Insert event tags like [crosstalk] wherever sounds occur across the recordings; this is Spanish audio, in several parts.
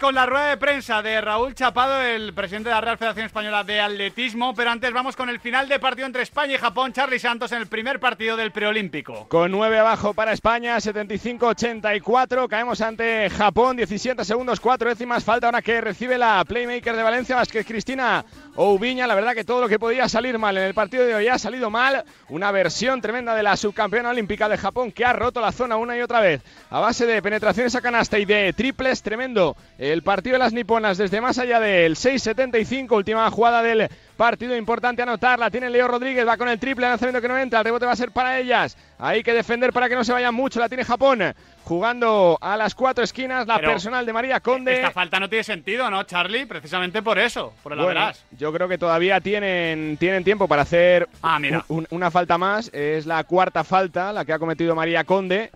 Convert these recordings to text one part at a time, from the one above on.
con la rueda de prensa de Raúl Chapado, el presidente de la Real Federación Española de Atletismo, pero antes vamos con el final de partido entre España y Japón, Charlie Santos en el primer partido del preolímpico. Con 9 abajo para España, 75-84, caemos ante Japón, 17 segundos, 4 décimas, falta ahora que recibe la playmaker de Valencia, Vázquez Cristina Oubiña, la verdad que todo lo que podía salir mal en el partido de hoy ha salido mal, una versión tremenda de la subcampeona olímpica de Japón que ha roto la zona una y otra vez, a base de penetraciones a canasta y de triples, tremendo el partido de las niponas desde más allá del 6-75, última jugada del partido importante anotar, la tiene Leo Rodríguez, va con el triple, lanzamiento que no entra, el rebote va a ser para ellas, hay que defender para que no se vayan mucho, la tiene Japón, jugando a las cuatro esquinas, la personal de María Conde. Esta falta no tiene sentido, ¿no, Charlie? Precisamente por eso, por el bueno, Yo creo que todavía tienen, tienen tiempo para hacer ah, mira. una falta más, es la cuarta falta, la que ha cometido María Conde,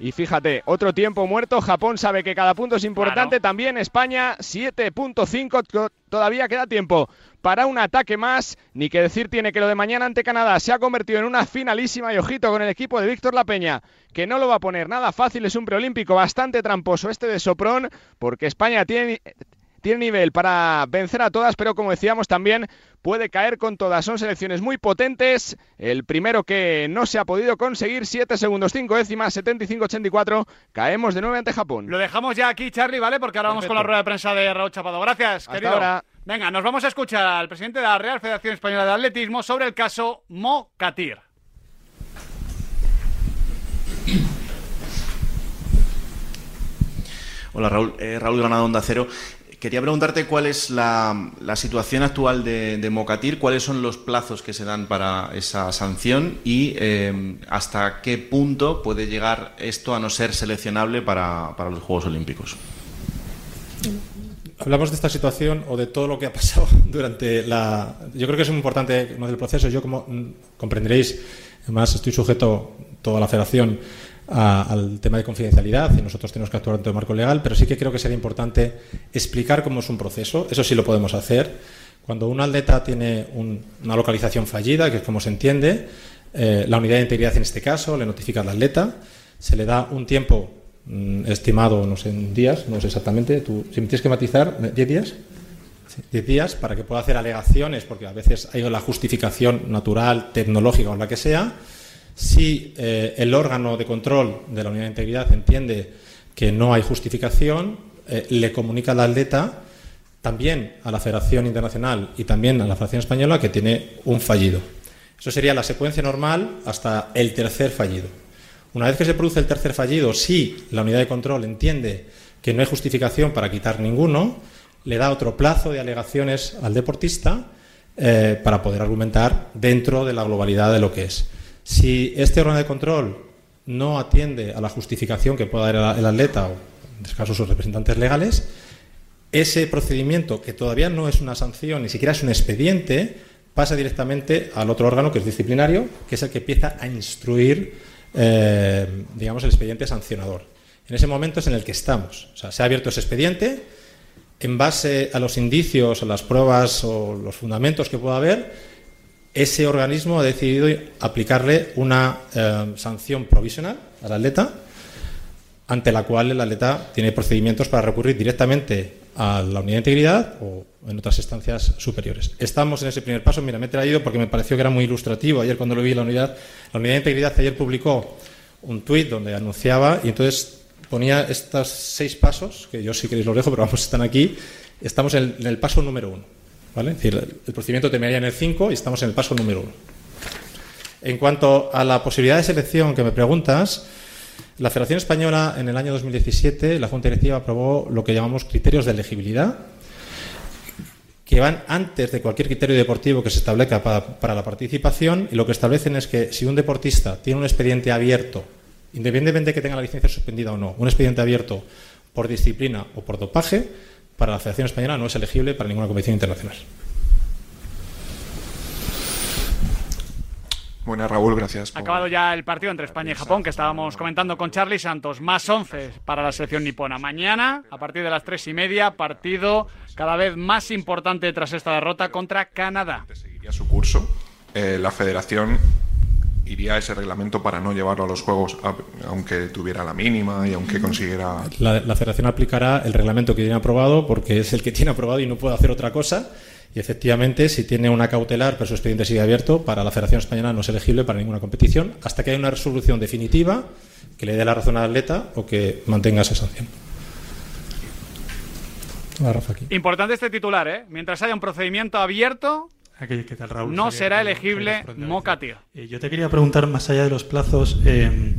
y fíjate, otro tiempo muerto. Japón sabe que cada punto es importante. También España, 7.5. Todavía queda tiempo para un ataque más. Ni que decir tiene que lo de mañana ante Canadá se ha convertido en una finalísima. Y ojito con el equipo de Víctor La Peña, que no lo va a poner nada fácil. Es un preolímpico bastante tramposo este de Soprón, porque España tiene tiene nivel para vencer a todas, pero como decíamos también puede caer con todas. Son selecciones muy potentes. El primero que no se ha podido conseguir, 7 segundos 5 décimas, 75-84. Caemos de nuevo ante Japón. Lo dejamos ya aquí, Charlie, ¿vale? Porque ahora vamos con la rueda de prensa de Raúl Chapado. Gracias, Hasta Ahora. Venga, nos vamos a escuchar al presidente de la Real Federación Española de Atletismo sobre el caso Mocatir. Hola Raúl, eh, Raúl Granado Onda Cero. Quería preguntarte cuál es la, situación actual de, Mocatir, cuáles son los plazos que se dan para esa sanción y eh, hasta qué punto puede llegar esto a no ser seleccionable para, los Juegos Olímpicos. Hablamos de esta situación o de todo lo que ha pasado [laughs] durante la... Yo creo que es muy importante del proceso. Yo, como comprenderéis, además estoy sujeto toda la federación al tema de confidencialidad y nosotros tenemos que actuar dentro del marco legal, pero sí que creo que sería importante explicar cómo es un proceso, eso sí lo podemos hacer. Cuando un atleta tiene una localización fallida, que es como se entiende, eh, la unidad de integridad en este caso le notifica al atleta, se le da un tiempo mm, estimado, no sé, en días, no sé exactamente, tú, si me tienes que matizar, ¿10 días? 10 días para que pueda hacer alegaciones, porque a veces hay la justificación natural, tecnológica o la que sea, si eh, el órgano de control de la unidad de integridad entiende que no hay justificación, eh, le comunica al atleta también a la Federación Internacional y también a la Federación Española que tiene un fallido. Eso sería la secuencia normal hasta el tercer fallido. Una vez que se produce el tercer fallido, si la unidad de control entiende que no hay justificación para quitar ninguno, le da otro plazo de alegaciones al deportista eh, para poder argumentar dentro de la globalidad de lo que es. Si este órgano de control no atiende a la justificación que pueda dar el atleta o, en este caso, sus representantes legales, ese procedimiento, que todavía no es una sanción, ni siquiera es un expediente, pasa directamente al otro órgano que es disciplinario, que es el que empieza a instruir, eh, digamos, el expediente sancionador. En ese momento es en el que estamos. O sea, se ha abierto ese expediente, en base a los indicios, a las pruebas o los fundamentos que pueda haber, ese organismo ha decidido aplicarle una eh, sanción provisional al atleta, ante la cual el atleta tiene procedimientos para recurrir directamente a la unidad de integridad o en otras instancias superiores. Estamos en ese primer paso. Mira, me he traído porque me pareció que era muy ilustrativo. Ayer cuando lo vi la unidad, la unidad de integridad ayer publicó un tuit donde anunciaba y entonces ponía estos seis pasos, que yo si queréis los dejo, pero vamos, están aquí. Estamos en el paso número uno. El procedimiento terminaría en el 5 y estamos en el paso número 1. En cuanto a la posibilidad de selección que me preguntas, la Federación Española en el año 2017, la Junta Directiva aprobó lo que llamamos criterios de elegibilidad, que van antes de cualquier criterio deportivo que se establezca para, la participación y lo que establecen es que si un deportista tiene un expediente abierto, independientemente de que tenga la licencia suspendida o no, un expediente abierto por disciplina o por dopaje, para la Federación Española no es elegible para ninguna competición internacional. Buenas, Raúl, gracias. Ha acabado ya el partido entre España y Japón que estábamos comentando con Charlie Santos. Más 11 para la selección nipona. Mañana, a partir de las tres y media, partido cada vez más importante tras esta derrota contra Canadá. Seguiría su curso. Eh, la Federación iría ese reglamento para no llevarlo a los juegos, aunque tuviera la mínima y aunque consiguiera. La, la federación aplicará el reglamento que tiene aprobado porque es el que tiene aprobado y no puede hacer otra cosa. Y efectivamente, si tiene una cautelar, pero su expediente sigue abierto, para la Federación Española no es elegible para ninguna competición hasta que haya una resolución definitiva que le dé la razón al atleta o que mantenga esa sanción. Importante este titular, ¿eh? Mientras haya un procedimiento abierto, no será elegible Mocatir. Eh, yo te quería preguntar, más allá de los plazos, eh,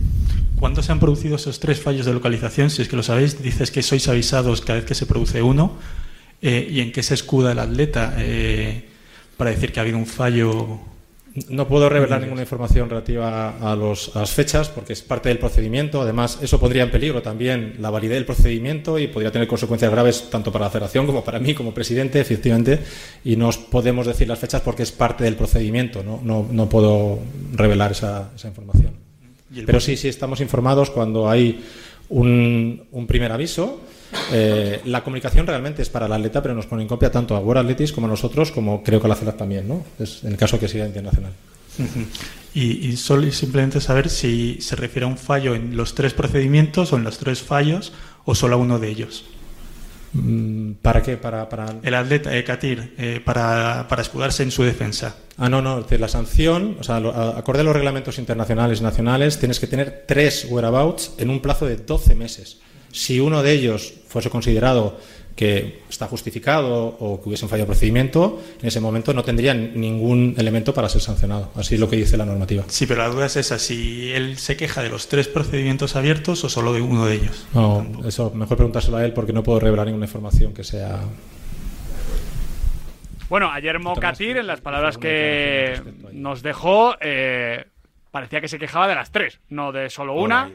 ¿cuándo se han producido esos tres fallos de localización? Si es que lo sabéis, dices que sois avisados cada vez que se produce uno. Eh, ¿Y en qué se escuda el atleta para decir que ha habido un fallo no puedo revelar ninguna información relativa a, los, las fechas porque es parte del procedimiento. Además, eso pondría en peligro también la validez del procedimiento y podría tener consecuencias graves tanto para la federación como para mí como presidente, efectivamente. Y no podemos decir las fechas porque es parte del procedimiento. No, no, no puedo revelar esa, esa información. Pero sí, sí estamos informados cuando hay un, un primer aviso eh, la comunicación realmente es para el atleta, pero nos pone en copia tanto a World Athletics como a nosotros, como creo que a la CELAC también, ¿no? Es en el caso que sea internacional. Y, solo simplemente saber si se refiere a un fallo en los tres procedimientos o en los tres fallos o solo a uno de ellos. Mm, ¿Para qué? Para, para... El atleta, eh, Katir, eh, para, para, escudarse en su defensa. Ah, no, no. La sanción, o sea, acorde a los reglamentos internacionales y nacionales, tienes que tener tres whereabouts en un plazo de 12 meses. Si uno de ellos fuese considerado que está justificado o que hubiesen fallado el procedimiento, en ese momento no tendrían ningún elemento para ser sancionado. Así es lo que dice la normativa. Sí, pero la duda es esa, si él se queja de los tres procedimientos abiertos o solo de uno de ellos. No, eso mejor preguntárselo a él porque no puedo revelar ninguna información que sea... Bueno, ayer Mocatir, en las palabras que nos dejó, eh, parecía que se quejaba de las tres, no de solo una.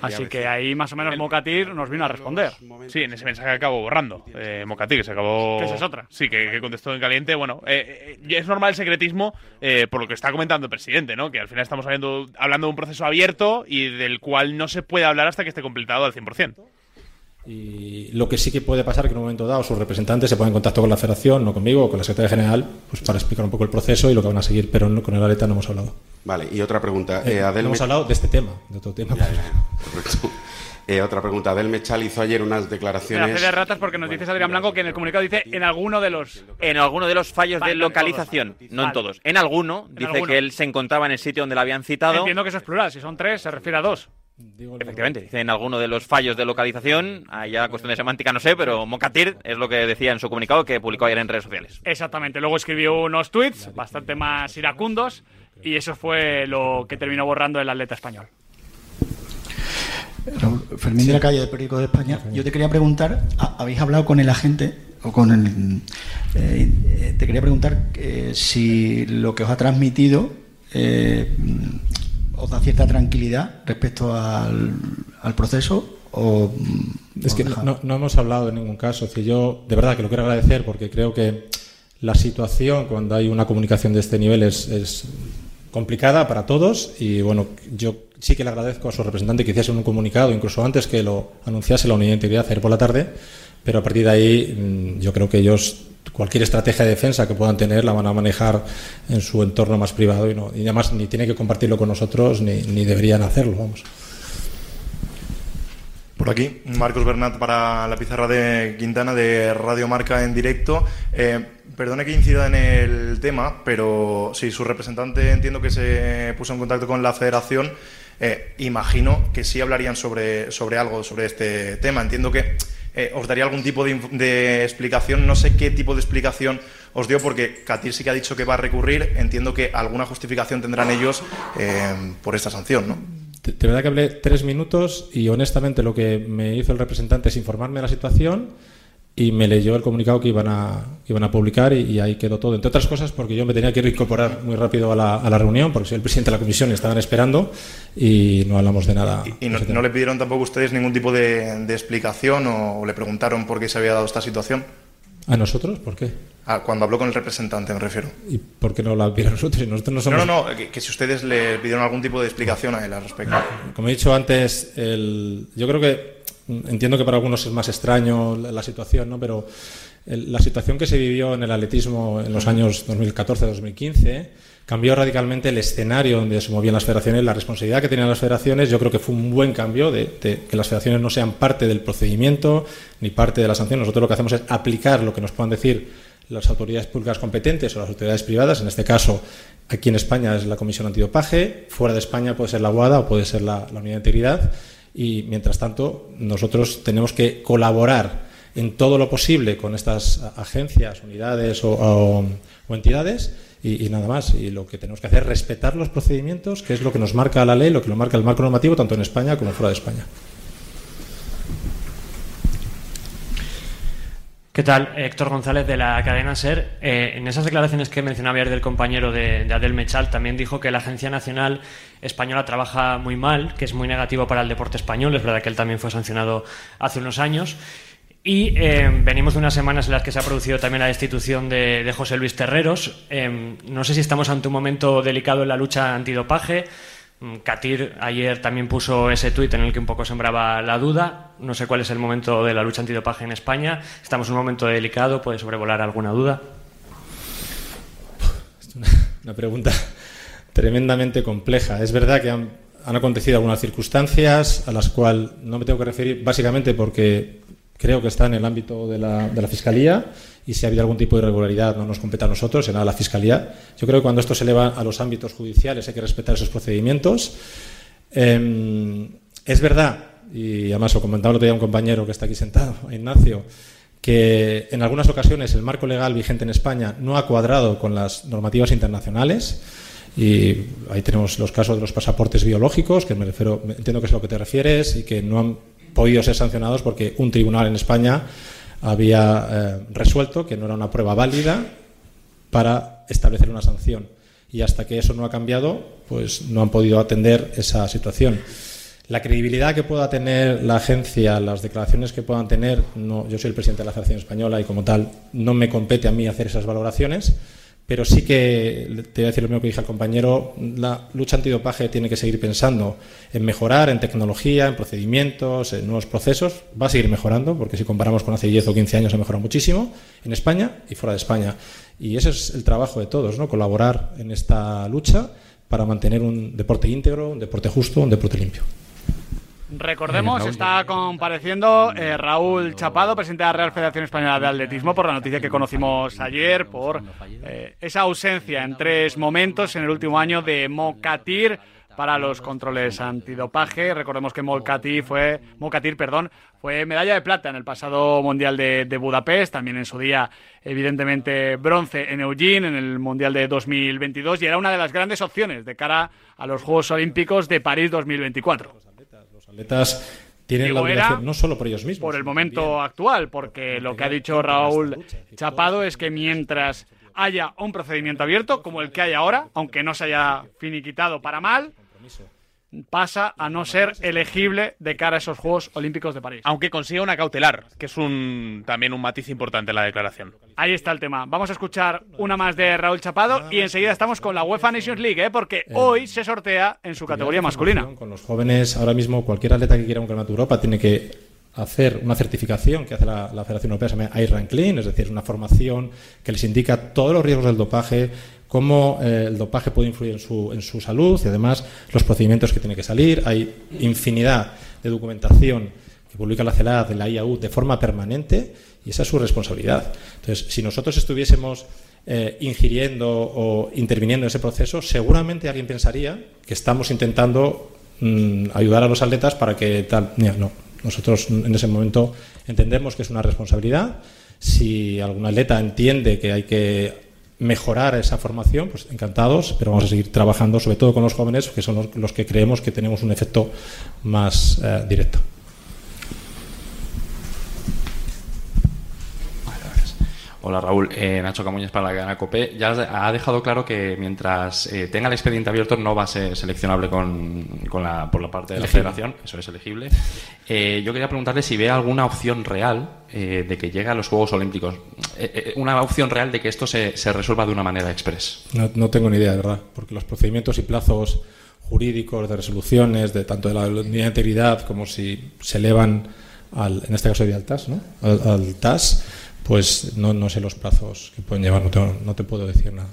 Así que ahí más o menos Mocatir nos vino a responder. Sí, en ese mensaje acabó borrando. Eh, Mocatir, que se acabó. esa es otra. Sí, que, contestó en caliente. Bueno, eh, eh, es normal el secretismo eh, por lo que está comentando el presidente, ¿no? Que al final estamos hablando, hablando de un proceso abierto y del cual no se puede hablar hasta que esté completado al 100%. Y lo que sí que puede pasar es que en un momento dado sus representantes se ponen en contacto con la federación, no conmigo, o con la secretaria general, pues para explicar un poco el proceso y lo que van a seguir, pero con el Aleta no hemos hablado. Vale, y otra pregunta. Eh, eh hemos hablado de este tema, de otro tema. Eh, otra pregunta. Adel Mechal hizo ayer unas declaraciones. de ratas porque nos dices Adrián Blanco que en el comunicado dice en alguno de los. En alguno de los fallos de localización, no en todos. En alguno dice que él se encontraba en el sitio donde la habían citado. Entiendo que eso es plural. Si son tres, se refiere a dos. Efectivamente, dice en alguno de los fallos de localización, allá cuestión de semántica no sé, pero Mocatir es lo que decía en su comunicado que publicó ayer en redes sociales. Exactamente, luego escribió unos tweets bastante más iracundos y eso fue lo que terminó borrando el atleta español. Fermín de la calle del Periódico de España, yo te quería preguntar, ¿habéis hablado con el agente o con el... Eh, te quería preguntar eh, si lo que os ha transmitido eh, os da cierta tranquilidad respecto al, proceso o... Es que no, hemos hablado en ningún caso, es yo de verdad que lo quiero agradecer porque creo que la situación cuando hay una comunicación de este nivel es, es complicada para todos y bueno, yo sí que le agradezco a su representante que hiciese un comunicado, incluso antes que lo anunciase la unidad de integridad ayer por la tarde, pero a partir de ahí mm, yo creo que ellos cualquier estrategia de defensa que puedan tener la van a manejar en su entorno más privado y, no, y además ni tiene que compartirlo con nosotros ni, ni deberían hacerlo, vamos. Por aquí, Marcos Bernat para la pizarra de Quintana de Radio Marca en directo. Eh, perdone que incida en el tema, pero si su representante entiendo que se puso en contacto con la federación. Eh, imagino que sí hablarían sobre, sobre algo, sobre este tema. Entiendo que eh, os daría algún tipo de, explicación. No sé qué tipo de explicación os dio, porque Katir sí que ha dicho que va a recurrir. Entiendo que alguna justificación tendrán ellos por esta sanción, ¿no? de verdad que hablé tres minutos y honestamente lo que me hizo el representante es informarme de la situación y me leyó el comunicado que iban a, iban a publicar y, ahí quedó todo. Entre otras cosas porque yo me tenía que incorporar muy rápido a la, a la reunión porque soy el presidente de la comisión y estaban esperando y no hablamos de nada. ¿Y, no, le pidieron tampoco ustedes ningún tipo de, explicación o le preguntaron por qué se había dado esta situación? ¿A nosotros? ¿Por qué? Ah, cuando habló con el representante, me refiero. ¿Y por qué no la pidieron nosotros? nosotros no, no, no, que, si ustedes le pidieron algún tipo de explicación a él al respecto. Como he dicho antes, el, yo creo que entiendo que para algunos es más extraño la, situación, ¿no? pero la situación que se vivió en el atletismo en los años 2014-2015 cambió radicalmente el escenario donde se movían las federaciones, la responsabilidad que tenían las federaciones. Yo creo que fue un buen cambio de, que las federaciones no sean parte del procedimiento ni parte de la sanción. Nosotros lo que hacemos es aplicar lo que nos puedan decir las autoridades públicas competentes o las autoridades privadas. En este caso, aquí en España es la Comisión Antidopaje, fuera de España puede ser la UADA o puede ser la, Unidad de Integridad. Y mientras tanto, nosotros tenemos que colaborar en todo lo posible con estas agencias, unidades o entidades y, nada más. Y lo que tenemos que hacer es respetar los procedimientos, que es lo que nos marca la ley, lo que nos marca el marco normativo, tanto en España como fuera de España. ¿Qué tal? Héctor González de la cadena SER. Eh, en esas declaraciones que mencionaba ayer del compañero de, de, Adel Mechal, también dijo que la Agencia Nacional Española trabaja muy mal, que es muy negativo para el deporte español. Es verdad que él también fue sancionado hace unos años. Y eh, venimos de unas semanas en las que se ha producido también la destitución de, José Luis Terreros. Eh, no sé si estamos ante un momento delicado en la lucha antidopaje. Katir mm, ayer también puso ese tuit en el que un poco sembraba la duda. No sé cuál es el momento de la lucha antidopaje en España. Estamos en un momento delicado. ¿Puede sobrevolar alguna duda? Es una, pregunta tremendamente compleja. Es verdad que han, han acontecido algunas circunstancias a las cuales no me tengo que referir básicamente porque creo que está en el ámbito de la, de la, Fiscalía y si ha habido algún tipo de irregularidad no nos compete a nosotros, será a la Fiscalía. Yo creo que cuando esto se eleva a los ámbitos judiciales hay que respetar esos procedimientos. Em, es verdad, y además lo comentaba el otro día un compañero que está aquí sentado, [laughs] Ignacio, que en algunas ocasiones el marco legal vigente en España no ha cuadrado con las normativas internacionales. Y ahí tenemos los casos de los pasaportes biológicos, que me refiero, entiendo que es a lo que te refieres, y que no han podido ser sancionados porque un tribunal en España había eh, resuelto que no era una prueba válida para establecer una sanción. Y hasta que eso no ha cambiado, pues no han podido atender esa situación. La credibilidad que pueda tener la agencia, las declaraciones que puedan tener, no, yo soy el presidente de la Federación Española y como tal no me compete a mí hacer esas valoraciones pero sí que, te voy a decir lo mismo que dije al compañero, la lucha antidopaje tiene que seguir pensando en mejorar, en tecnología, en procedimientos, en nuevos procesos. Va a seguir mejorando, porque si comparamos con hace 10 o 15 años ha mejorado muchísimo en España y fuera de España. Y ese es el trabajo de todos, ¿no? colaborar en esta lucha para mantener un deporte íntegro, un deporte justo, un deporte limpio. Recordemos, está compareciendo eh, Raúl Chapado, presidente de la Real Federación Española de Atletismo, por la noticia que conocimos ayer, por eh, esa ausencia en tres momentos en el último año de Mocatir para los controles antidopaje. Recordemos que Mocatir fue, Mocatir, perdón, fue medalla de plata en el pasado Mundial de, de, Budapest, también en su día, evidentemente, bronce en Eugene, en el Mundial de 2022, y era una de las grandes opciones de cara a los Juegos Olímpicos de París 2024 atletas tienen la obligación, no solo por ellos mismos. Por el momento actual, porque lo que ha dicho Raúl Chapado es que mientras haya un procedimiento abierto, como el que hay ahora, aunque no se haya finiquitado para mal, pasa a no ser elegible de cara a esos Juegos Olímpicos de París. Aunque consiga una cautelar, que es un también un matiz importante en la declaración. Ahí está el tema. Vamos a escuchar una más de Raúl Chapado y enseguida estamos con la UEFA Nations League, ¿eh? porque eh, hoy se sortea en su categoría masculina. Con los jóvenes, ahora mismo cualquier atleta que quiera un campeonato de Europa tiene que hacer una certificación que hace la, Federación Europea, se llama Iron Clean, es decir, una formación que les indica todos los riesgos del dopaje, cómo eh, el dopaje puede influir en su, en su salud y además los procedimientos que tiene que salir. Hay infinidad de documentación que publica la CELAD de la IAU de forma permanente y esa es su responsabilidad. Entonces, si nosotros estuviésemos eh, ingiriendo o interviniendo en ese proceso, seguramente alguien pensaría que estamos intentando mm, ayudar a los atletas para que tal. No, nosotros en ese momento entendemos que es una responsabilidad. Si algún atleta entiende que hay que mejorar esa formación, pues encantados, pero vamos a seguir trabajando sobre todo con los jóvenes, que son los, que creemos que tenemos un efecto más eh, directo. Hola Raúl, eh, Nacho Camuñas para la cadena COPE. Ya ha dejado claro que mientras eh, tenga el expediente abierto no va a ser seleccionable con, la, por la parte de la federación, eso es elegible. Eh, yo quería preguntarle si ve alguna opción real de que llegue a los Juegos Olímpicos, una opción real de que esto se, se resuelva de una manera express. No, no, tengo ni idea, de verdad, porque los procedimientos y plazos jurídicos de resoluciones, de tanto de la unidad de integridad como si se elevan al, en este caso de al TAS, ¿no? al TAS pues no, no sé los plazos que pueden llevar, no te, no te puedo decir nada.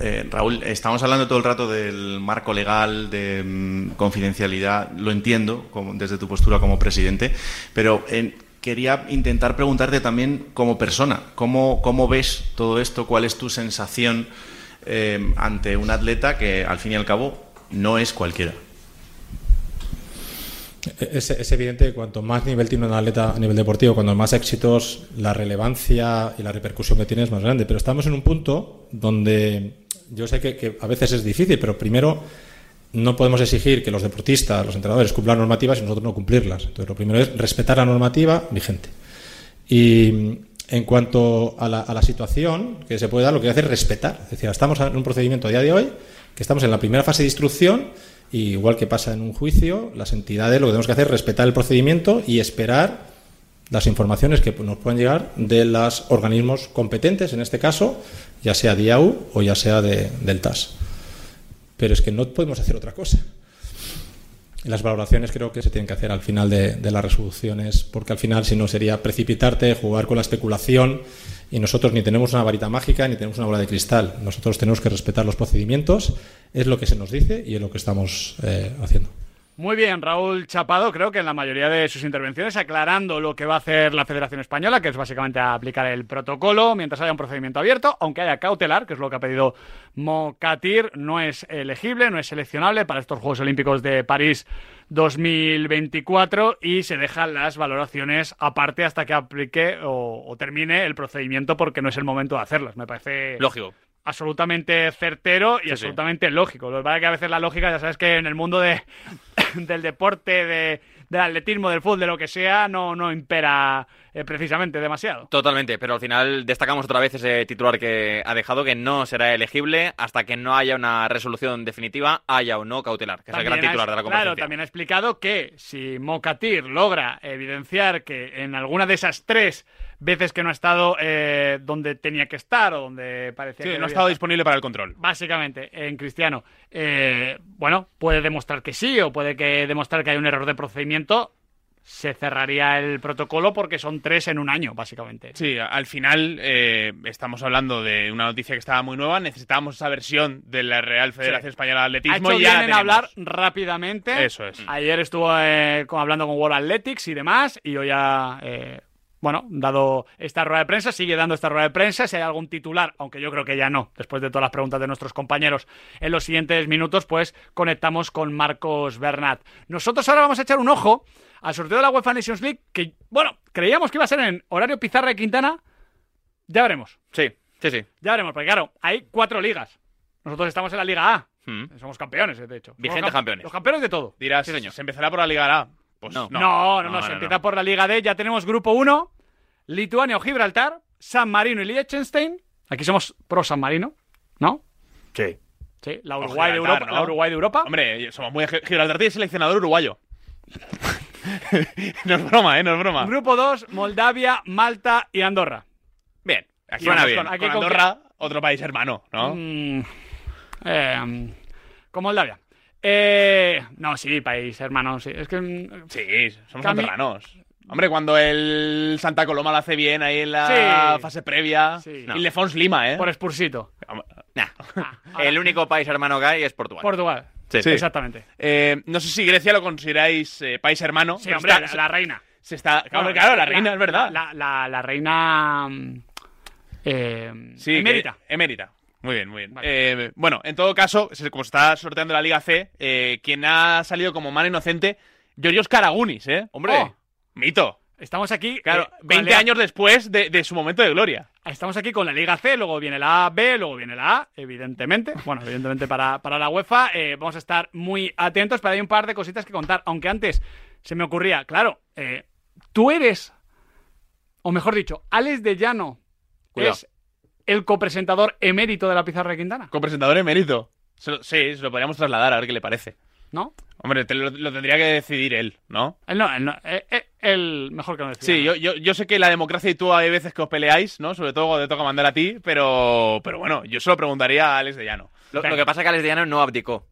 Eh, Raúl, estamos hablando todo el rato del marco legal, de mm, confidencialidad, lo entiendo desde tu postura como presidente, pero eh, quería intentar preguntarte también como persona, ¿cómo, cómo ves todo esto? ¿Cuál es tu sensación eh, ante un atleta que al fin y al cabo no es cualquiera? Es, evidente que cuanto más nivel tiene un atleta a nivel deportivo, cuando más éxitos, la relevancia y la repercusión que tiene es más grande. Pero estamos en un punto donde yo sé que, a veces es difícil, pero primero no podemos exigir que los deportistas, los entrenadores cumplan normativas y nosotros no cumplirlas. Entonces, lo primero es respetar la normativa vigente. Y en cuanto a la, a la situación que se puede dar, lo que hay que hacer es respetar. Es decir, estamos en un procedimiento a día de hoy, que estamos en la primera fase de instrucción, y igual que pasa en un juicio, las entidades lo que tenemos que hacer es respetar el procedimiento y esperar las informaciones que nos puedan llegar de los organismos competentes, en este caso, ya sea DIAU o ya sea de, del TAS. Pero es que no podemos hacer otra cosa. Las valoraciones creo que se tienen que hacer al final de, las resoluciones, porque al final, si no, sería precipitarte, jugar con la especulación, y nosotros ni tenemos una varita mágica ni tenemos una bola de cristal. Nosotros tenemos que respetar los procedimientos, es lo que se nos dice y es lo que estamos eh, haciendo. Muy bien, Raúl Chapado, creo que en la mayoría de sus intervenciones aclarando lo que va a hacer la Federación Española, que es básicamente aplicar el protocolo mientras haya un procedimiento abierto, aunque haya cautelar, que es lo que ha pedido Mocatir, no es elegible, no es seleccionable para estos Juegos Olímpicos de París 2024 y se dejan las valoraciones aparte hasta que aplique o, o termine el procedimiento porque no es el momento de hacerlas. Me parece Lógico absolutamente certero y sí, sí. absolutamente lógico. Lo que pasa es que a veces la lógica, ya sabes que en el mundo de, [laughs] del deporte, de, del atletismo, del fútbol, de lo que sea, no, no impera eh, precisamente demasiado. Totalmente, pero al final destacamos otra vez ese titular que ha dejado, que no será elegible hasta que no haya una resolución definitiva, haya o no cautelar, que también es el gran titular ha, de la conferencia. Claro, también ha explicado que si Mocatir logra evidenciar que en alguna de esas tres veces que no ha estado eh, donde tenía que estar o donde parecía sí, que no ha estado estar. disponible para el control. Básicamente, en Cristiano, eh, bueno, puede demostrar que sí o puede que demostrar que hay un error de procedimiento. Se cerraría el protocolo porque son tres en un año, básicamente. Sí, al final eh, estamos hablando de una noticia que estaba muy nueva. Necesitábamos esa versión de la Real Federación Sí. Española de Atletismo Ha hecho y ya bien en hablar rápidamente. Eso es. Ayer estuvo eh, hablando con World Athletics y demás, y hoy eh, bueno, dado esta rueda de prensa, sigue dando esta rueda de prensa. Si hay algún titular, aunque yo creo que ya no, después de todas las preguntas de nuestros compañeros en los siguientes minutos, pues conectamos con Marcos Bernat. Nosotros ahora vamos a echar un ojo al sorteo de la UEFA Nations League, que, bueno, creíamos que iba a ser en horario Pizarra de Quintana. Ya veremos. Sí, sí, sí. Ya veremos, porque claro, hay cuatro ligas. Nosotros estamos en la Liga A. Mm. Somos campeones, de hecho. Somos Vigentes cam- campeones. Los campeones de todo. Dirás, se empezará por la Liga A. Pues No. no. No, no, no, se empieza por la Liga D. Ya tenemos grupo 1, Lituania o Gibraltar, San Marino y Liechtenstein. Aquí somos pro San Marino, ¿no? Sí. Sí, la Uruguay, de Europa, ¿no? la Uruguay de Europa. Hombre, somos muy Gibraltar tiene seleccionador uruguayo. [laughs] no es broma, ¿eh? No es broma. Grupo 2, Moldavia, Malta y Andorra. Bien. Aquí Suena bien. Con, Aquí con con Andorra, otro país hermano, ¿no? Mm, eh, con Moldavia. Eh, no, sí, país hermano, sí. Es que. mm, Sí, somos Cami-. Hombre, cuando el Santa Coloma lo hace bien ahí en la Sí. fase previa. Sí. Y Lefons Lima, ¿eh? Por Spursito. Nah. [laughs] El único país hermano que hay es Portugal. Portugal. Sí. Sí. Exactamente. Eh, no sé si Grecia lo consideráis eh, país hermano. Sí, hombre, está- la, la reina. Se está, claro, claro, la reina, es verdad. La, la- la reina. mm, eh, Sí, que- emérita. Muy bien, muy bien. Eh, bueno, en todo caso, como se está sorteando la Liga C, eh, quien ha salido como mano inocente, Georgios Karagunis, ¿eh? Hombre. Oh. Mito. Estamos aquí. Claro, eh, con la 20 Liga- años después de, de su momento de gloria. Estamos aquí con la Liga C, luego viene la A, B, luego viene la A, evidentemente. Bueno, evidentemente para, para la UEFA. eh, vamos a estar muy atentos, pero hay un par de cositas que contar. Aunque antes se me ocurría, claro, eh, tú eres, o mejor dicho, Alex de Llano Cuidado. es el copresentador emérito de la Pizarra de Quintana, Copresentador emérito. Se lo- sí, se lo podríamos trasladar a ver qué le parece. ¿no? Hombre, te lo, lo tendría que decidir él, ¿no? Él no, él no, eh, eh, él mejor que no decida. Sí, yo, yo, yo sé que la democracia y tú hay veces que os peleáis, ¿no? Sobre todo cuando te toca mandar a ti, pero, pero bueno, yo se lo preguntaría a Alex de Llano. Lo, lo que pasa es que Alex Diano no abdicó.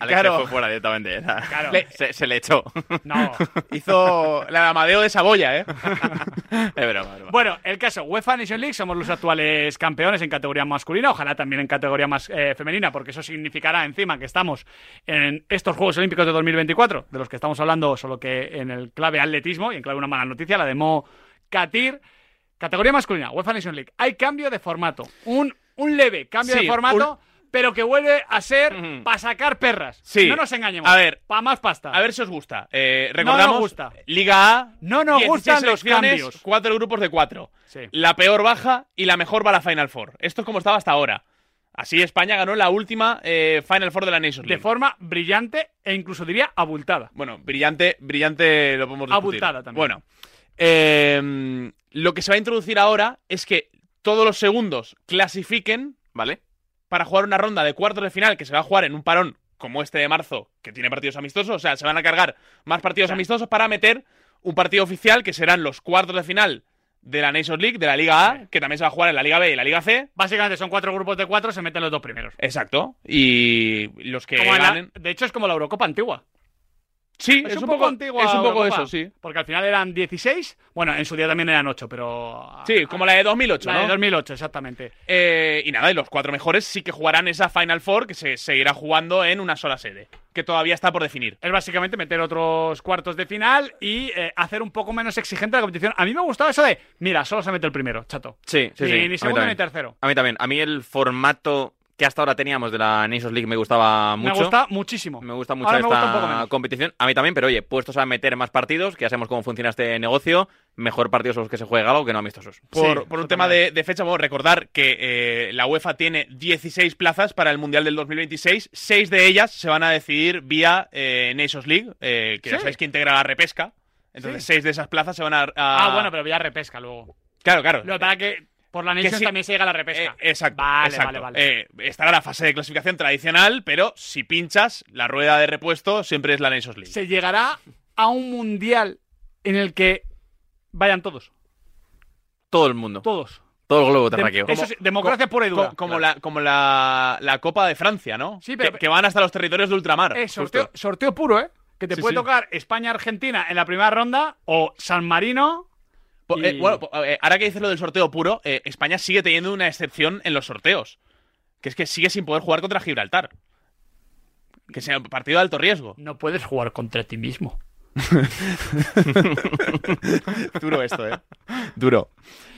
Alex Claro. se fue fuera directamente. Claro. Le- Se, se le echó. No. [laughs] Hizo la de Amadeo de Saboya, ¿eh? [laughs] Es broma, es broma. Bueno, el caso, UEFA Nation League somos los actuales campeones en categoría masculina, ojalá también en categoría más eh, femenina, porque eso significará encima que estamos en estos Juegos Olímpicos de 2024, de los que estamos hablando, solo que en el clave atletismo y en clave una mala noticia, la de Mo Katir. Categoría masculina, UEFA Nation League. Hay cambio de formato, un, un leve cambio Sí, de formato, pero que vuelve a ser para sacar perras. Sí. No nos engañemos. A ver. para más pasta. A ver si os gusta. Eh, No recordamos, nos gusta. Liga A. No nos 16 gustan los cambios. Cuatro grupos de cuatro. Sí. La peor baja y la mejor va a la Final Four. Esto es como estaba hasta ahora. Así España ganó la última eh, Final Four de la Nations de League. forma brillante e incluso diría abultada. Bueno, brillante, brillante lo podemos discutir. Abultada también. Bueno, eh, lo que se va a introducir ahora es que todos los segundos clasifiquen, ¿vale? Para jugar una ronda de cuartos de final que se va a jugar en un parón como este de marzo, que tiene partidos amistosos. O sea, se van a cargar más partidos amistosos para meter un partido oficial que serán los cuartos de final de la Nations League, de la Liga A, que también se va a jugar en la Liga B y la Liga C. Básicamente son cuatro grupos de cuatro, se meten los dos primeros. Exacto. Y los que la- ganen. de hecho, es como la Eurocopa antigua. Sí, es, un poco, antigua. Es un poco Eurocopa, eso, sí. Porque al final eran 16. Bueno, en su día también eran 8, pero. Sí, como la de 2008, La ¿no? de 2008, exactamente. Eh, y nada, y los cuatro mejores sí que jugarán esa Final Four que se seguirá jugando en una sola sede, que todavía está por definir. Es básicamente meter otros cuartos de final y eh, hacer un poco menos exigente la competición. A mí me gustaba eso de, mira, solo se mete el primero, chato. Sí, sí, Ni- sí. ni segundo ni tercero. A mí también. A mí el formato que hasta ahora teníamos de la Nations League me gustaba mucho. Me gusta muchísimo. Me gusta mucho Ahora me gusta un poco esta menos. competición. A mí también, pero oye, puestos a meter más partidos, que ya sabemos cómo funciona este negocio, mejor partidos son los que se juega algo que no amistosos. Por, por un tema de, de fecha, vamos a recordar que eh, la UEFA tiene 16 plazas para el Mundial del 2026. Seis de ellas se van a decidir vía eh, Nations League, eh, que ya Sí. sabéis que integra la repesca. Entonces, seis de esas plazas se van a. a- Ah, bueno, pero ya repesca luego. Claro, claro. Lo es que por la Nations también se llega a la repesca. Eh, exacto. Vale, exacto. vale, vale. Eh, estará la fase de clasificación tradicional, pero si pinchas, la rueda de repuesto siempre es la Nations League. Se llegará a un mundial en el que vayan todos. Todo el mundo. Todos. Todo el globo Dem- terráqueo. eso sí, democracia Co- pura y dura. co- Como, la, como la, la Copa de Francia, ¿no? Sí, pero- que, que van hasta los territorios de ultramar. Eh, sorteo, sorteo puro, ¿eh? Que te Sí, puede sí. tocar España-Argentina en la primera ronda o San Marino. Y- eh, bueno, ahora que dices lo del sorteo puro, eh, España sigue teniendo una excepción en los sorteos. Que es que sigue sin poder jugar contra Gibraltar. Que sea un partido de alto riesgo. No puedes jugar contra ti mismo. [laughs] Duro esto, ¿eh? Duro.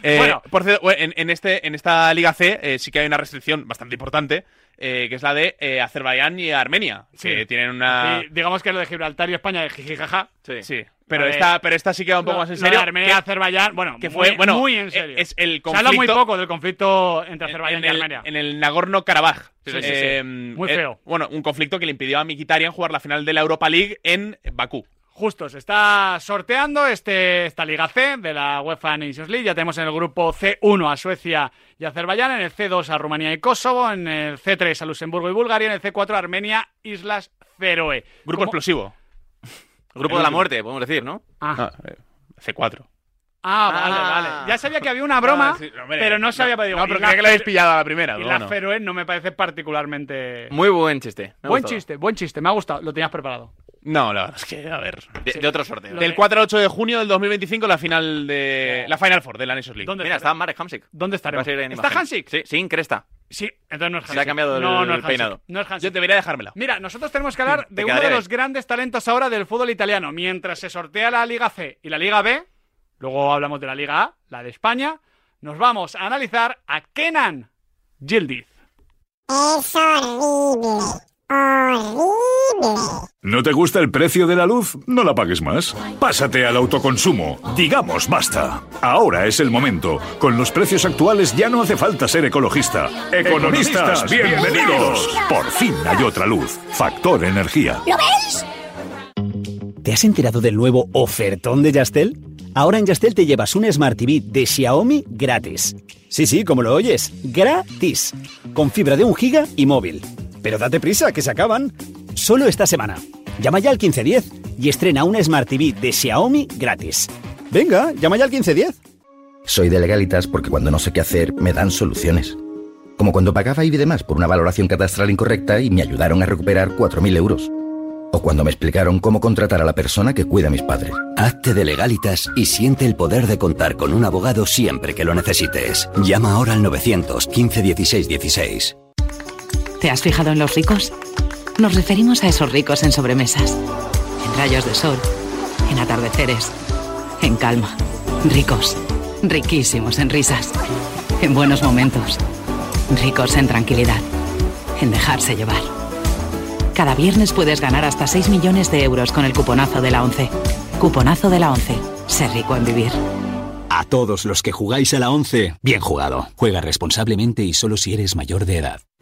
Eh, Bueno. por cierto, en, en este, en esta Liga C eh, sí que hay una restricción bastante importante, eh, que es la de eh, Azerbaiyán y Armenia, que Sí. tienen una... Y digamos que lo de Gibraltar y España de jijijaja. Sí, pero, esta, pero esta sí que va un poco Lo- más en lo de serio. Armenia y Azerbaiyán, bueno, que muy- fue, bueno, muy en serio. Es el Se conflicto... habla muy poco del conflicto entre en, Azerbaiyán en y el, Armenia. en el Nagorno-Karabaj. Sí, sí, sí. Eh, Muy eh, feo. bueno, un conflicto que le impidió a Mkhitaryan jugar la final de la Europa League en Bakú. Justo, se está sorteando este, esta Liga C de la UEFA Nations League. Ya tenemos en el grupo C1 a Suecia y Azerbaiyán, en el C2 a Rumanía y Kosovo, en el C3 a Luxemburgo y Bulgaria, en el C4 a Armenia, Islas Feroe. Grupo ¿Cómo? explosivo. Grupo de la muerte, podemos decir, ¿no? Ah. eh, C4. Ah, vale, Ah. vale. Ya sabía que había una broma, Ah, sí, pero no sabía para No, pero creía que la habéis pillado a la primera. Y la. Feroe no me parece particularmente. Muy buen chiste. buen gustado. chiste, buen chiste. Me ha gustado. Lo tenías preparado. No, la verdad es que, a ver. De, de otro sorteo. Del 4 al 8 de junio del 2025, la final de. La Final Four de la Nations League. ¿Dónde Mira, está? está Marek Hamsik. ¿Dónde estaremos? En ¿Está imagen. Hansik? Sí, sin cresta. Sí, entonces no es Se Hansik. ha cambiado el- no, no es peinado. No es Hansik. Yo debería dejármela. Mira, nosotros tenemos que hablar Te de uno de los grandes talentos ahora del fútbol italiano. Mientras se sortea la Liga C y la Liga B, luego hablamos de la Liga A, la de España, nos vamos a analizar a Kenan Gildiz. Es horrible. Horrible. ¿No te gusta el precio de la luz? No la pagues más. Pásate al autoconsumo. Digamos basta. Ahora es el momento. Con los precios actuales ya no hace falta ser ecologista. Economistas, bienvenidos. Por fin hay otra luz. Factor energía. ¿Lo veis? ¿Te has enterado del nuevo ofertón de Yastel? Ahora en Yastel te llevas un Smart TV de Xiaomi gratis. Sí, sí, como lo oyes, gratis. Con fibra de un giga y móvil. Pero date prisa, que se acaban. Solo esta semana. Llama ya al 1510 y estrena una Smart TV de Xiaomi gratis. Venga, llama ya al 1510. Soy de legalitas porque cuando no sé qué hacer me dan soluciones. Como cuando pagaba IBI de más por una valoración catastral incorrecta y me ayudaron a recuperar 4.000 euros. O cuando me explicaron cómo contratar a la persona que cuida a mis padres. Hazte de legalitas y siente el poder de contar con un abogado siempre que lo necesites. Llama ahora al 915 16 16. ¿Te has fijado en los ricos? Nos referimos a esos ricos en sobremesas, en rayos de sol, en atardeceres, en calma. Ricos, riquísimos en risas, en buenos momentos, ricos en tranquilidad, en dejarse llevar. Cada viernes puedes ganar hasta 6 millones de euros con el cuponazo de la 11. Cuponazo de la 11. Ser rico en vivir. A todos los que jugáis a la 11, bien jugado. Juega responsablemente y solo si eres mayor de edad.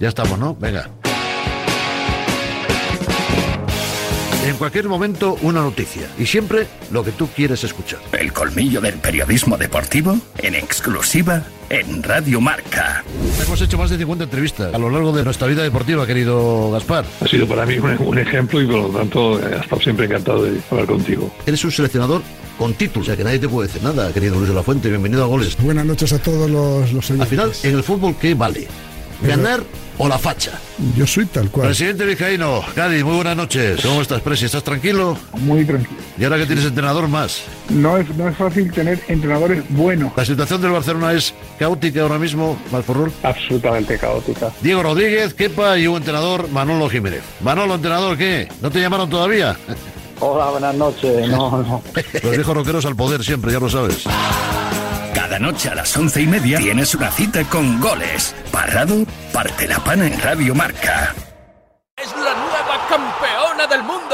Ya estamos, ¿no? Venga. En cualquier momento, una noticia. Y siempre lo que tú quieres escuchar. El colmillo del periodismo deportivo en exclusiva en Radio Marca. Hemos hecho más de 50 entrevistas a lo largo de nuestra vida deportiva, querido Gaspar. Ha sido para mí un, un ejemplo y por lo tanto he estado siempre encantado de hablar contigo. Eres un seleccionador con título, o sea que nadie te puede decir nada, querido Luis de la Fuente. Bienvenido a Goles. Buenas noches a todos los, los Al final, en el fútbol, ¿qué vale? ¿Ganar o la facha? Yo soy tal cual. Presidente Vizcaíno, Cádiz, muy buenas noches. ¿Cómo estás, Presi? ¿Estás tranquilo? Muy tranquilo. ¿Y ahora que tienes entrenador más? No es, no es fácil tener entrenadores buenos. ¿La situación del Barcelona es caótica ahora mismo, Malforrol? Absolutamente caótica. Diego Rodríguez, Kepa y un entrenador, Manolo Jiménez. Manolo, entrenador, ¿qué? ¿No te llamaron todavía? Hola, buenas noches. No, no. Los viejos rockeros al poder siempre, ya lo sabes. Cada noche a las once y media tienes una cita con goles. Parrado, parte la pana en Radio Marca. Es la nueva campeona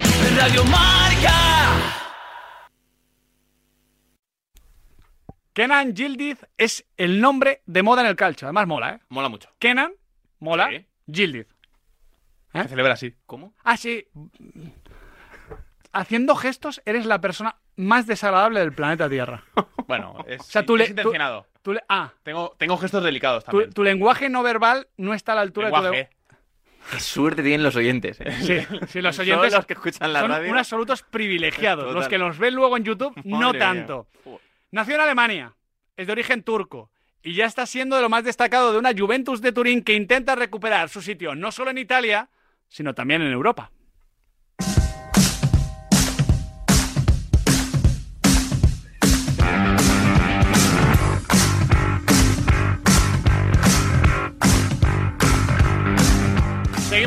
Radio Marca. Kenan Gildiz es el nombre de moda en el calcio. Además mola, ¿eh? Mola mucho. Kenan, mola, Gildiz. Se celebra así. ¿Cómo? Ah, sí. Haciendo gestos, eres la persona más desagradable del planeta Tierra. [laughs] Bueno, es, O sea, tú le- intencionado. Tú le- ah, Tengo, tengo gestos delicados también. tu lenguaje no verbal no está a la altura de tu Lenguaje. Qué suerte tienen los oyentes. ¿eh? Sí, sí, los [laughs] oyentes los que escuchan la son radio. unos absolutos privilegiados. Total. Los que nos ven luego en YouTube, no tanto. Nació en Alemania, es de origen turco y ya está siendo de lo más destacado de una Juventus de Turín que intenta recuperar su sitio no solo en Italia, sino también en Europa.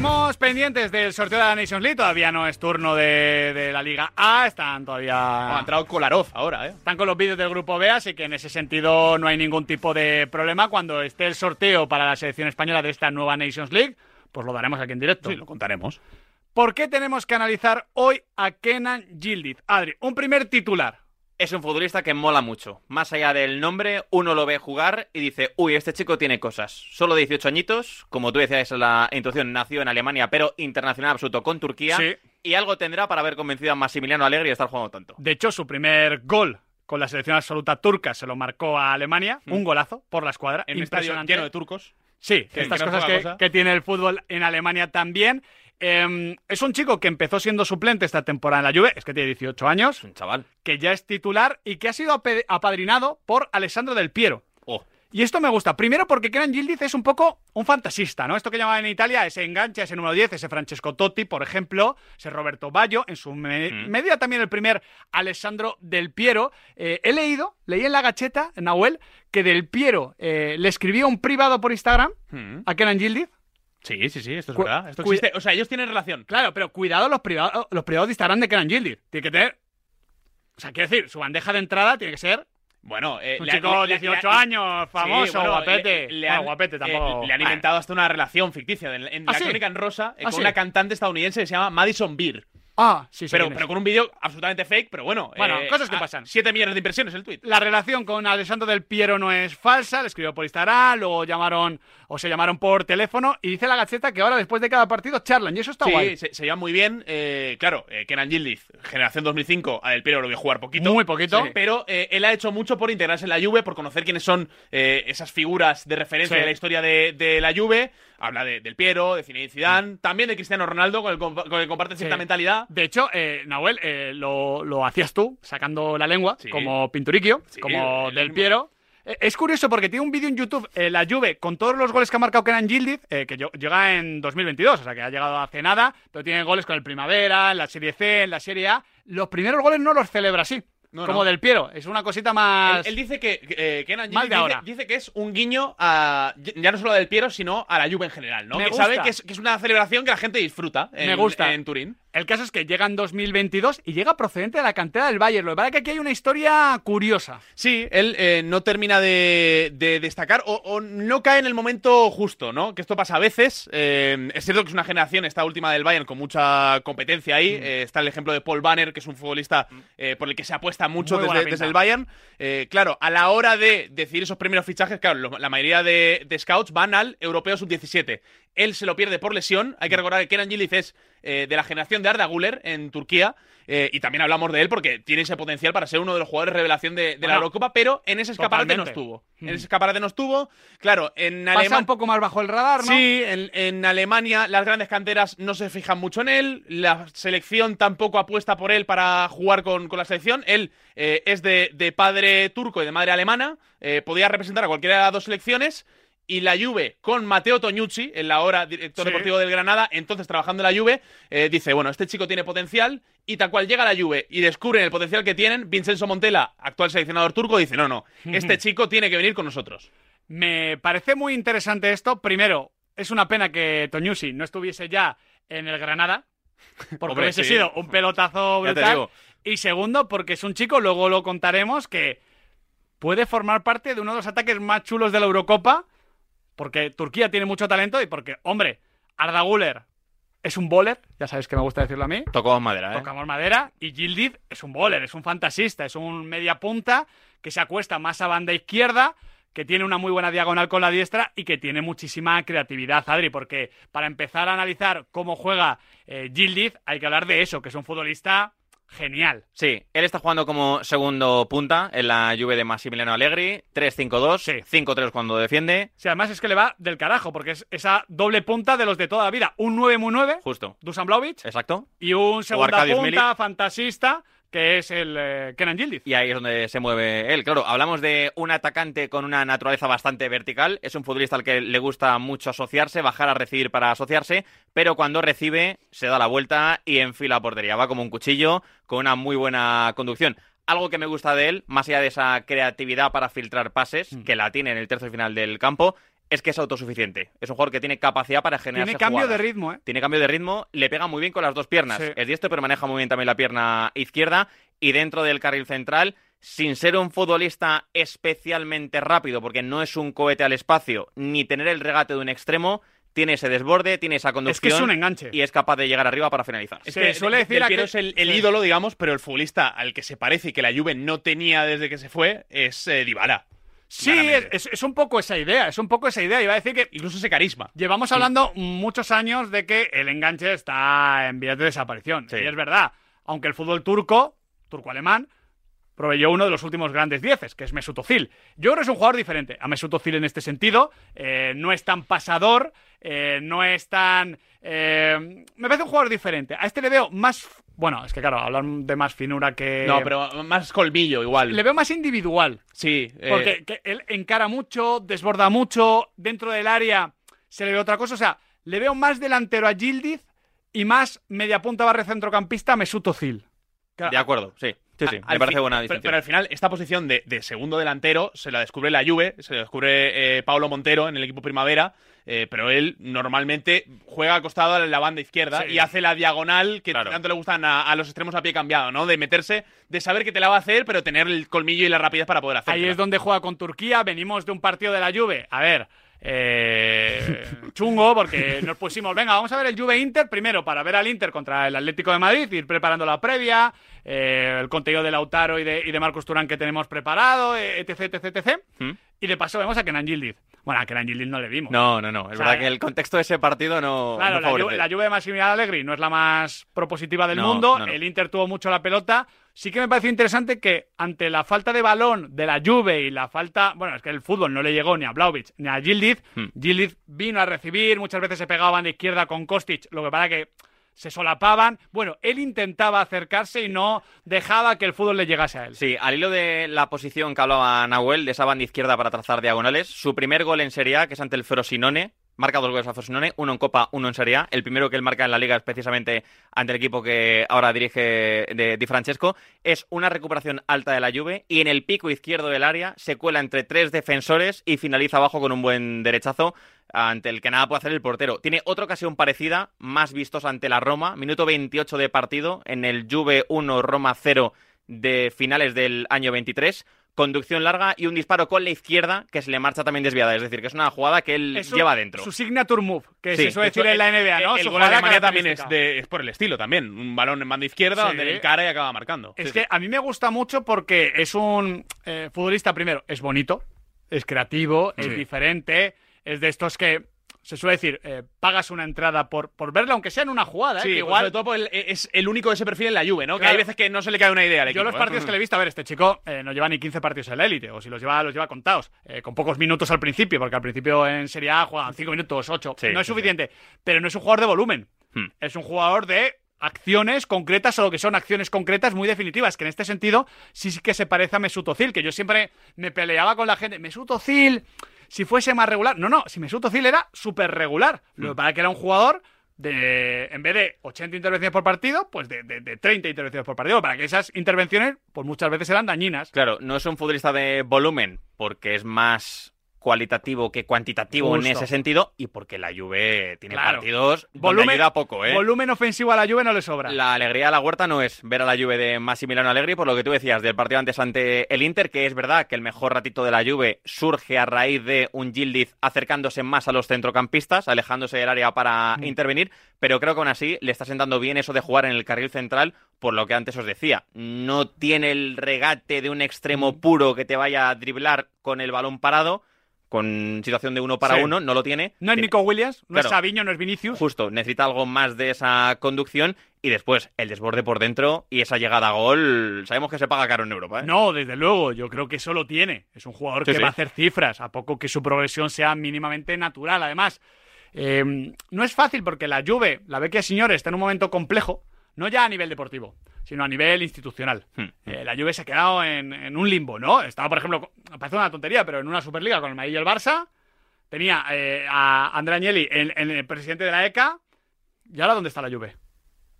Seguimos pendientes del sorteo de la Nations League. Todavía no es turno de, de la Liga A. Están todavía. ha entrado Kolarov ahora, ¿eh? Están con los vídeos del grupo B, así que en ese sentido no hay ningún tipo de problema. Cuando esté el sorteo para la selección española de esta nueva Nations League, pues lo daremos aquí en directo. Sí, lo contaremos. ¿Por qué tenemos que analizar hoy a Kenan Gildiz? Adri, un primer titular. Es un futbolista que mola mucho. Más allá del nombre, uno lo ve jugar y dice, uy, este chico tiene cosas. Solo 18 añitos, como tú decías en la introducción, nació en Alemania, pero internacional absoluto con Turquía. Sí. Y algo tendrá para haber convencido a Massimiliano Allegri de estar jugando tanto. De hecho, su primer gol con la selección absoluta turca se lo marcó a Alemania. Un golazo por la escuadra. En un estadio Impresionante. lleno de turcos. Sí, Que- estas que no es cosas que, cosa. que tiene el fútbol en Alemania también. Eh, es un chico que empezó siendo suplente esta temporada en la Juve, es que tiene 18 años, Un chaval. que ya es titular y que ha sido apadrinado por Alessandro Del Piero. Oh. Y esto me gusta. Primero porque Kenan Gildiz es un poco un fantasista, ¿no? Esto que llamaban en Italia ese enganche, ese número 10, ese Francesco Totti, por ejemplo, ese Roberto Baggio, en su me- Mm. medida también el primer Alessandro Del Piero. Eh, he leído, leí en la gacheta, Nahuel, que Del Piero eh, le escribió un privado por Instagram Mm. a Kenan Gildiz. Sí, sí, sí, esto es Cu- verdad. Esto cuida- existe. O sea, ellos tienen relación. Claro, pero cuidado los privados, los privados de Instagram de Kenan Gildiz. Tiene que tener... O sea, quiero decir, su bandeja de entrada tiene que ser Bueno, eh, un le- chico le- 18 le- años, famoso, Sí, bueno, guapete. Le, le han, guapete eh, tampoco. le han inventado hasta una relación ficticia. En, en ¿Ah, la sí? crónica en rosa, eh, ¿Ah, con sí? una cantante estadounidense que se llama Madison Beer. Ah, sí, sí. pero, pero con un vídeo absolutamente fake, pero bueno. Bueno, eh, cosas que pasan. 7 millones de impresiones el tweet. La relación con Alessandro del Piero no es falsa, le escribió por Instagram, luego llamaron o se llamaron por teléfono y dice la gacheta que ahora después de cada partido charlan y eso está sí, guay. Se, se llevan muy bien. eh, claro, eh, Kenan Yildiz, generación 2005, a Del Piero lo vio jugar poquito. Muy poquito. Sí. Pero eh, él ha hecho mucho por integrarse en la Juve, por conocer quiénes son eh, esas figuras de referencia Sí. de la historia de, de la Juve. Habla de Del Piero, de Zinedine Zidane, también de Cristiano Ronaldo, con el, con el que comparten cierta Sí. mentalidad. De hecho, eh, Nahuel, eh, lo, lo hacías tú, sacando la lengua, Sí. como Pinturiquio, Sí, como el Del. Piero. Eh, es curioso porque tiene un vídeo en YouTube, eh, la Juve, con todos los goles que ha marcado Kenan Gildiz, eh, que llega en 2022, o sea que ha llegado hace nada, pero tiene goles con el Primavera, en la Serie C, en la Serie A. Los primeros goles no los celebra así, No, como no. Del Piero. Es una cosita más... Él, él dice que eh, Kenan Mal de dice, ahora. dice que es un guiño a ya no solo a Del Piero, sino a la Juve en general, ¿no? Me que gusta. sabe que es, que es una celebración que la gente disfruta en, Me gusta. en Turín. El caso es que llega en 2022 y llega procedente de la cantera del Bayern. Lo que pasa es que aquí hay una historia curiosa. Sí, él eh, no termina de, de destacar o, o no cae en el momento justo, ¿no? Que esto pasa a veces. Eh, es cierto que es una generación, esta última del Bayern, con mucha competencia ahí. Mm. Eh, está el ejemplo de Paul Banner, que es un futbolista eh, por el que se apuesta mucho desde, el Bayern. Eh, claro, a la hora de decidir esos primeros fichajes, claro, lo- la mayoría de, de scouts van al Europeo Sub-17. Él se lo pierde por lesión. Hay que recordar que Kenan Gilliz es eh, de la generación de Arda Güler en Turquía. eh, y también hablamos de él porque tiene ese potencial para ser uno de los jugadores revelación de, de la Eurocopa, pero en ese escaparate no estuvo. En ese escaparate no estuvo. Claro, en Pasa Alemania. un poco más bajo el radar, ¿no? Sí, en, en Alemania las grandes canteras no se fijan mucho en él. La selección tampoco apuesta por él para jugar con, con la selección. Él eh, es de, de padre turco y de madre alemana. podía representar a cualquiera de las dos selecciones. Y la Juve, con Mateo Toñucci, en la hora director Sí. deportivo del Granada, entonces trabajando en la Juve, eh, dice, bueno, este chico tiene potencial. Y tal cual llega la Juve y descubren el potencial que tienen, Vincenzo Montella, actual seleccionador turco, dice, no, no, [laughs] este chico tiene que venir con nosotros. Me parece muy interesante esto. Primero, es una pena que Toñusi no estuviese ya en el Granada, porque [laughs] Hombre, hubiese sí. sido un pelotazo [laughs] brutal. Y segundo, porque es un chico, luego lo contaremos, que puede formar parte de uno de los ataques más chulos de la Eurocopa, porque Turquía tiene mucho talento y porque, hombre, Arda Güler es un bowler, ya sabéis que me gusta decirlo a mí. Tocamos madera, ¿eh? Tocamos madera. Y Gildiz es un bowler, es un fantasista, es un media punta que se acuesta más a banda izquierda, que tiene una muy buena diagonal con la diestra y que tiene muchísima creatividad, Adri, porque para empezar a analizar cómo juega eh, Gildiz hay que hablar de eso, que es un futbolista genial. Sí, él está jugando como segundo punta en la Juve de Massimiliano Allegri, 3-5-2, 5-3 cuando defiende. Sí, además es que le va del carajo, porque es esa doble punta de los de toda la vida. Un 9 muy 9, Justo. Dusan Blaovic, Exacto. y un segunda punta, Milik. fantasista, que es el eh, Kenan Gildiz. Y ahí es donde se mueve él. Claro, hablamos de un atacante con una naturaleza bastante vertical. Es un futbolista al que le gusta mucho asociarse, bajar a recibir para asociarse, pero cuando recibe se da la vuelta y enfila a portería. Va como un cuchillo, con una muy buena conducción. Algo que me gusta de él, más allá de esa creatividad para filtrar pases, Mm. que la tiene en el tercio final del campo, es que es autosuficiente. Es un jugador que tiene capacidad para generar Tiene cambio de ritmo, ¿eh? tiene cambio de ritmo, le pega muy bien con las dos piernas. Sí. Es diestro, pero maneja muy bien también la pierna izquierda. Y dentro del carril central, sin ser un futbolista especialmente rápido, porque no es un cohete al espacio, ni tener el regate de un extremo, tiene ese desborde, tiene esa conducción. es un enganche. Y es capaz de llegar arriba para finalizar. Es Se que suele Del decir a Piero que- es el, el sí. ídolo, digamos, pero el futbolista al que se parece y que la Juve no tenía desde que se fue es eh, Dybala. Sí, es, un poco esa idea, es un poco esa idea. Iba a decir que Incluso ese carisma. llevamos hablando muchos años de que el enganche está en vías de desaparición. Sí. Y es verdad, aunque el fútbol turco, turco-alemán, proveyó uno de los últimos grandes dieces, que es Mesut Özil. Yo creo que es un jugador diferente a Mesut Özil en este sentido. Eh, no es tan pasador, eh, no es tan... eh, me parece un jugador diferente. A este le veo más... Bueno, es que claro, hablar de más finura que... No, pero más colmillo igual. Le veo más individual. Sí. Porque que él encara mucho, desborda mucho, dentro del área se le ve otra cosa. O sea, le veo más delantero a Gildiz y más media punta barre centrocampista a Mesut Özil. De acuerdo, sí. Sí, sí, me parece buena pero, distinción. pero al final, esta posición de, de segundo delantero se la descubre la Juve, se la descubre eh, Paulo Montero en el equipo Primavera, eh, pero él normalmente juega acostado en la banda izquierda Sí. y hace la diagonal que tanto le gustan a, a los extremos a pie cambiado, ¿no? De meterse, de saber que te la va a hacer, pero tener el colmillo y la rapidez para poder hacerlo. Ahí es donde juega con Turquía. Venimos de un partido de la Juve. A ver, eh, chungo, porque nos pusimos, venga, vamos a ver el Juve Inter primero para ver al Inter contra el Atlético de Madrid, ir preparando la previa, eh, el contenido de Lautaro y de, y de Marcos Turán que tenemos preparado, eh, etc, etc, etc. ¿Mm? Y de paso vemos a Kenan Gildiz. Bueno, a Kenan Gildiz no le vimos. No, no, no. Es O sea, verdad que el contexto de ese partido no, Claro, no la. Juve, la Juve de Massimiliano Allegri no es la más propositiva del No, mundo. no. El Inter tuvo mucho la pelota. Sí que me pareció interesante que ante la falta de balón de la Juve y la falta, bueno, es que el fútbol no le llegó ni a Blaovic ni a Gildiz. Hmm. Gildiz vino a recibir, muchas veces se pegaban de izquierda con Kostic, lo que para que se solapaban. Bueno, él intentaba acercarse y no dejaba que el fútbol le llegase a él. Sí, al hilo de la posición que hablaba Nahuel, de esa banda izquierda para trazar diagonales, su primer gol en Serie A, que es ante el Frosinone, marca dos goles a Frosinone, uno en Copa, uno en Serie. El primero que él marca en la Liga es precisamente ante el equipo que ahora dirige de Di Francesco. Es una recuperación alta de la Juve y en el pico izquierdo del área se cuela entre tres defensores y finaliza abajo con un buen derechazo ante el que nada puede hacer el portero. Tiene otra ocasión parecida, más vistosa ante la Roma, minuto 28 de partido, en el Juve 1, Roma 0 de finales del año 23. Conducción larga y un disparo con la izquierda que se le marcha también desviada. Es decir, que es una jugada que él Es lleva dentro. Su signature move, que Sí. se suele decir en la NBA, ¿no? El Su gol de Alemania también es, de, es por el estilo también. Un balón en banda izquierda Sí. donde le encara y acaba marcando. Es Sí, que a mí me gusta mucho porque es un eh, futbolista, primero, es bonito, es creativo, es diferente, es de estos que se suele decir, eh, pagas una entrada por, por verla, aunque sea en una jugada, ¿eh? Sí, que pues igual sobre todo por el- es el único de ese perfil en la Juve, ¿no? Que hay veces que no se le cae una idea al equipo. Yo los ¿eh? partidos que le he visto, a ver, este chico no lleva ni 15 partidos en la élite, o si los lleva, los lleva contados, con pocos minutos al principio, porque al principio en Serie A juegan 5 minutos, 8, Sí, no es sí, suficiente, pero no es un jugador de volumen, Hmm. es un jugador de acciones concretas o lo que son acciones concretas muy definitivas, que en este sentido sí sí que se parece a Mesut Özil, que yo siempre me peleaba con la gente, Mesut Özil, si fuese más regular, no, no, si Mesut Özil era súper regular, lo que pasa es que era un jugador de, en vez de 80 intervenciones por partido, pues de, de- de 30 intervenciones por partido, para que esas intervenciones, pues muchas veces eran dañinas. Claro, no es un futbolista de volumen porque es más cualitativo que cuantitativo en ese sentido y porque la Juve tiene Claro. partidos donde Volumen- ayuda poco, ¿eh? Volumen ofensivo a la Juve no le sobra. La alegría de la huerta no es ver a la Juve de Massimiliano Allegri, por lo que tú decías del partido antes ante el Inter, que es verdad que el mejor ratito de la Juve surge a raíz de un Gildiz acercándose más a los centrocampistas, alejándose del área para Mm. intervenir, pero creo que aún así le está sentando bien eso de jugar en el carril central, por lo que antes os decía. No tiene el regate de un Mm. extremo puro que te vaya a driblar con el balón parado. Con situación de uno para Sí. uno, no lo tiene. No es Tiene- Nico Williams, no es. Sabiño, no es Vinicius. Justo, necesita algo más de esa conducción y después el desborde por dentro y esa llegada a gol. Sabemos que se paga caro en Europa, ¿eh? No, desde luego, yo creo que eso lo tiene. Es un jugador Sí, que sí. va a hacer cifras, a poco que su progresión sea mínimamente natural. Además, eh, no es fácil porque la Juve, la Vecchia Signore, está en un momento complejo, no ya a nivel deportivo, sino a nivel institucional. Hmm. Eh, la Juve se ha quedado en, en un limbo, ¿no? Estaba, por ejemplo, parece una tontería, pero en una Superliga con el Madrid y el Barça, tenía eh, a Andrea Agnelli, en, en el presidente de la ECA, y ahora ¿dónde está la Juve?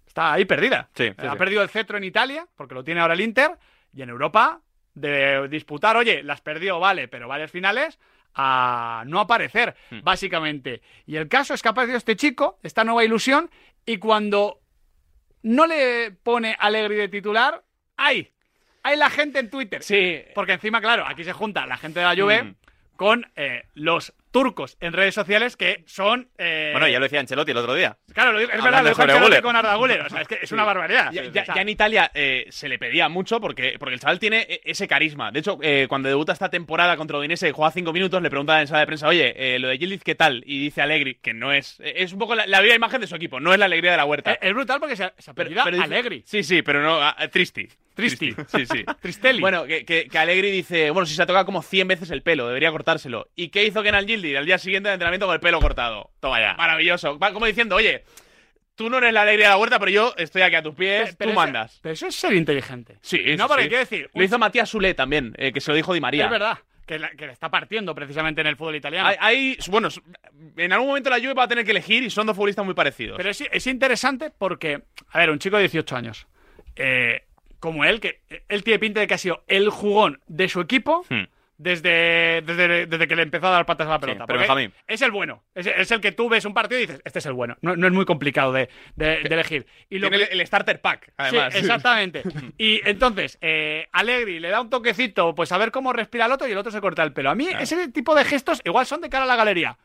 Está ahí perdida. Sí, sí, ha sí. perdido el cetro en Italia, porque lo tiene ahora el Inter, y en Europa, de disputar, oye, las perdió, vale, pero varias finales, a no aparecer, Hmm. básicamente. Y el caso es que ha aparecido este chico, esta nueva ilusión, y cuando no le pone Alegri de titular, ¡ay! Hay la gente en Twitter. Sí. Porque encima, claro, aquí se junta la gente de la Juve Mm. con eh, los turcos en redes sociales que son... eh, Bueno, ya lo decía Ancelotti el otro día. Claro, lo digo- es Hablando verdad, lo dijo Ancelotti con Arda. O sea, es que es una barbaridad. Ya, en Italia eh, se le pedía mucho porque, porque el chaval tiene e- ese carisma. De hecho, eh, cuando debuta esta temporada contra Udinese y juega cinco minutos, le preguntan en sala de prensa, oye, eh, lo de Gildiz, ¿qué tal? Y dice Allegri, que no es... eh, Es un poco la, la viva imagen de su equipo, no es la alegría de la huerta. es, es brutal porque se, se Pero- pero dice- Allegri. Sí, sí, pero no... ah, Tristi. Tristi. Sí, sí. [laughs] Tristelli. Bueno, que, que, que Allegri dice, bueno, si se ha tocado como 100 veces el pelo, debería cortárselo. ¿Y qué hizo Kenan Gildi? Al día siguiente de entrenamiento con el pelo cortado. Toma ya. Maravilloso. Va como diciendo, oye, tú no eres la alegría de la huerta, pero yo estoy aquí a tus pies, Pero tú eso- mandas. Pero eso es ser inteligente. Sí, No, sí, porque sí. quiero decir, Lo hizo Matías Sule también, eh, que se lo dijo Di María. Es verdad. Que, la- que le está partiendo precisamente en el fútbol italiano. Hay, hay- bueno, en algún momento la Juve va a tener que elegir y son dos futbolistas muy parecidos. Pero es, es interesante porque, a ver, un chico de 18 años, eh, como él, que él tiene pinta de que ha sido el jugón de su equipo Hmm. desde, desde, desde que le empezó a dar patas a la pelota. pero Benjamín. Es el bueno. Es, es el que tú ves un partido y dices, este es el bueno. No, no es muy complicado de, de- de elegir. Y lo Tiene que- el, el starter pack, además. Sí, [laughs] exactamente. Y entonces, eh, Allegri le da un toquecito, pues a ver cómo respira el otro y el otro se corta el pelo. A mí ese tipo de gestos igual son de cara a la galería.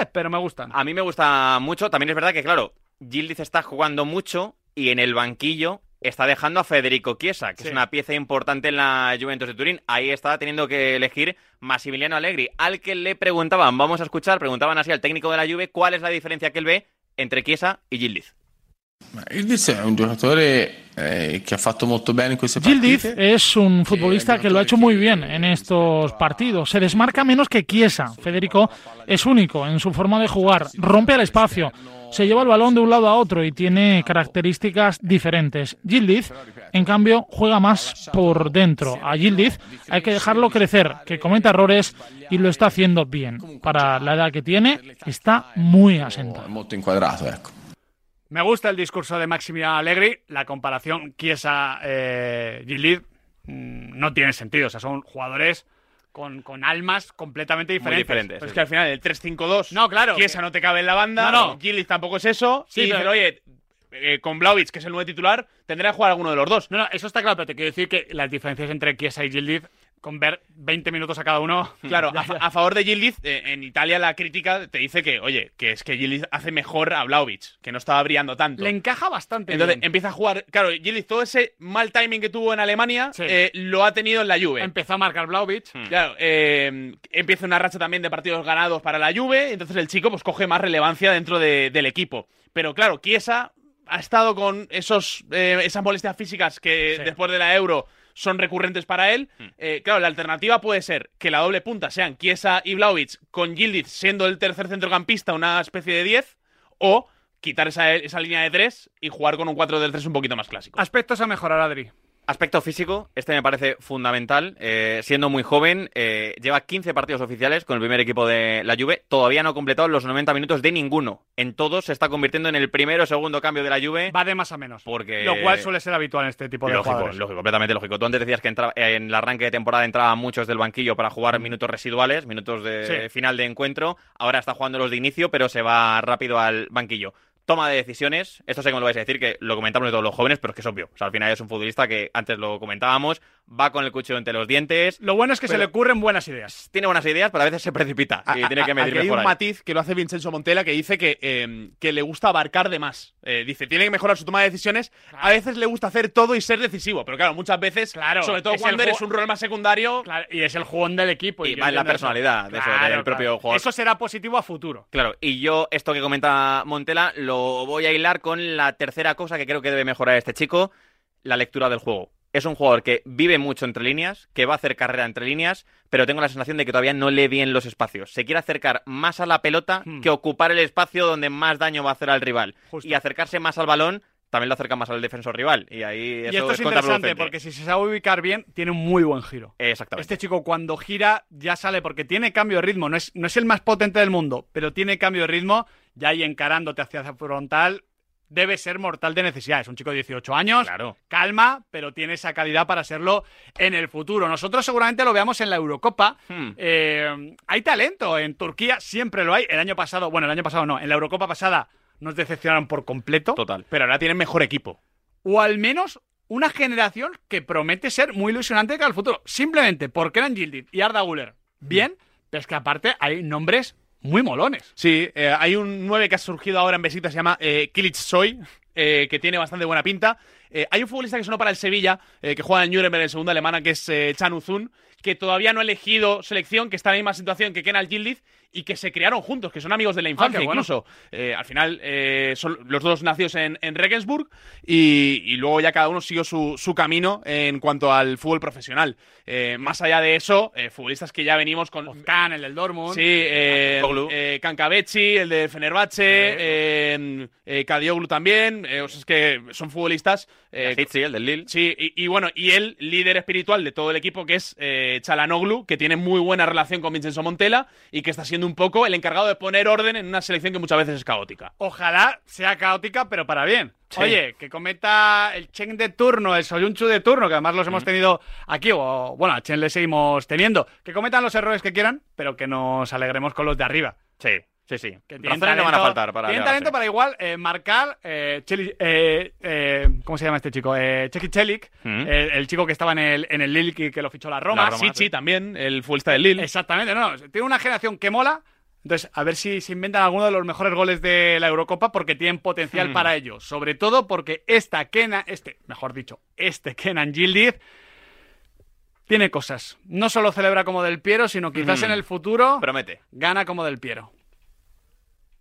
Eh, pero me gustan. A mí me gusta mucho. También es verdad que, claro, Gildiz está jugando mucho y en el banquillo está dejando a Federico Chiesa, que Sí. es una pieza importante en la Juventus de Turín. Ahí está teniendo que elegir Massimiliano Allegri, al que le preguntaban, vamos a escuchar, preguntaban así al técnico de la Juve cuál es la diferencia que él ve entre Chiesa y Gildiz. Eh, Gildiz partite. es un futbolista que lo ha hecho muy bien en estos partidos. Se desmarca menos que Chiesa. Federico es único en su forma de jugar. Rompe el espacio. Se lleva el balón de un lado a otro y tiene características diferentes. Gildiz, en cambio, juega más por dentro. A Gildiz hay que dejarlo crecer, que cometa errores y lo está haciendo bien. Para la edad que tiene, está muy asentado. Me gusta el discurso de Maximiliano Allegri. La comparación Chiesa-Gilid no tiene sentido. O sea, son jugadores con, con almas completamente diferentes. diferentes, Pero es que al final el 3-5-2, No, claro. Chiesa no te cabe en la banda, No, no. Tampoco es eso. Sí, y dicen, pero- oye, eh, con Blaovic, que es el nuevo titular, tendrá que jugar alguno de los dos. No, no, eso está claro, pero te quiero decir que las diferencias entre Chiesa y Gilid, con ver 20 minutos a cada uno. [laughs] Claro, a, fa- a favor de Gildiz, eh, en Italia la crítica te dice que, oye, que es que Gildiz hace mejor a Blaovic, que no estaba brillando tanto. Le encaja bastante Entonces bien. empieza a jugar. Claro, Gildiz, todo ese mal timing que tuvo en Alemania eh, lo ha tenido en la Juve. Empezó a marcar Blaovic. Claro, eh, empieza una racha también de partidos ganados para la Juve, entonces el chico pues coge más relevancia dentro de- del equipo. Pero claro, Chiesa ha estado con esos, eh, esas molestias físicas que Sí. después de la Euro son recurrentes para él. Eh, claro, la alternativa puede ser que la doble punta sean Chiesa y Vlaovic, con Gildiz siendo el tercer centrocampista una especie de 10, o quitar esa, esa línea de 3 y jugar con un 4-3 un poquito más clásico. Aspectos a mejorar, Adri. Aspecto físico, este me parece fundamental. eh, siendo muy joven, eh, lleva 15 partidos oficiales con el primer equipo de la Juve. Todavía no ha completado los 90 minutos de ninguno. En todos se está convirtiendo en el primero o segundo cambio de la Juve. Va de más a menos. Porque... Lo cual suele ser habitual en este tipo de lógico, jugadores. lógico, completamente lógico. Tú antes decías que entra- en el arranque de temporada entraban muchos del banquillo para jugar minutos residuales, minutos de Sí. final de encuentro. Ahora está jugando los de inicio, pero se va rápido al banquillo. Toma de decisiones, esto sé cómo lo vais a decir, que lo comentamos de todos los jóvenes, pero es que es obvio. O sea, al final es un futbolista que antes lo comentábamos, va con el cuchillo entre los dientes. Lo bueno es que se le ocurren buenas ideas. Tiene buenas ideas, pero a veces se precipita y A- tiene que medir aquí hay mejor un ahí. matiz que lo hace Vincenzo Montella que dice que, eh, que le gusta abarcar de más. Eh, dice, tiene que mejorar su toma de decisiones. A veces le gusta hacer todo y ser decisivo, pero claro, muchas veces, Claro, sobre todo es cuando eres un rol más secundario, Claro, y es el jugón del equipo. Y va en la eso. personalidad de eso, del propio jugador. Eso será positivo a futuro. Claro, y yo esto que comenta Montela lo voy a hilar con la tercera cosa que creo que debe mejorar este chico, la lectura del juego. Es un jugador que vive mucho entre líneas, que va a hacer carrera entre líneas, pero tengo la sensación de que todavía no lee bien los espacios. Se quiere acercar más a la pelota Hmm. que ocupar el espacio donde más daño va a hacer al rival. Justo. Y acercarse más al balón también lo acerca más al defensor rival. Y ahí Y esto es interesante porque si se sabe ubicar bien, tiene un muy buen giro. Exactamente. Este chico cuando gira ya sale porque tiene cambio de ritmo. No es, no es el más potente del mundo, pero tiene cambio de ritmo. Ya ahí encarándote hacia la frontal, debe ser mortal de necesidad. Es un chico de 18 años, calma, pero tiene esa calidad para serlo en el futuro. Nosotros seguramente lo veamos en la Eurocopa. Hmm. Eh, hay talento en Turquía, siempre lo hay. El año pasado, bueno, el año pasado no, en la Eurocopa pasada nos decepcionaron por completo. Total. pero ahora tienen mejor equipo. O al menos una generación que promete ser muy ilusionante para el futuro. Simplemente porque eran Gildit y Arda Guller. Bien, pero es que aparte hay nombres muy molones. Sí, eh, hay un 9 que ha surgido ahora en Besiktas, se llama eh, Kilic Soy, eh, que tiene bastante buena pinta. Eh, hay un futbolista que sonó para el Sevilla, eh, que juega en Nuremberg en segunda alemana, que es Chan Uzun, que todavía no ha elegido selección, que está en la misma situación que Kenal Gildiz y que se criaron juntos, que son amigos de la infancia qué bueno. incluso. Eh, al final eh, son los dos nacidos en, en Regensburg y, y luego ya cada uno siguió su, su camino en cuanto al fútbol profesional. Eh, más allá de eso, eh, futbolistas que ya venimos con... Khan, el del Dortmund. Sí, eh, eh, el de Fenerbahce, eh, eh, Kadioglu también. eh, o sea, es que son futbolistas. Eh, sí, el del Lille. Sí, y, y bueno, y el líder espiritual de todo el equipo, que es eh, Chalanoglu, que tiene muy buena relación con Vincenzo Montella y que está siendo un poco el encargado de poner orden en una selección que muchas veces es caótica. Ojalá sea caótica, pero para bien. Sí. Oye, que cometa el Chen de turno, el Soyunchu de turno, que además los hemos tenido aquí, o bueno, a Chen le seguimos teniendo. Que cometan los errores que quieran, pero que nos alegremos con los de arriba. Sí, sí, sí. Que tienen no van a talento- faltar para Tienen talento para igual eh, marcar eh, eh, eh, ¿Cómo se llama este chico? Eh, Cheki Chelik, Mm. el, el chico que estaba en el, en el Lille que, que lo fichó la Roma. La Roma, Sichi también, el futbolista del Lille. Exactamente, no, tiene una generación que mola. Entonces, a ver si se inventan alguno de los mejores goles de la Eurocopa porque tienen potencial Hmm. para ello. Sobre todo porque esta Kenan, este, mejor dicho, este Kenan Gildiz tiene cosas. No solo celebra como del Piero, sino quizás Mm. en el futuro Promete. gana como del Piero.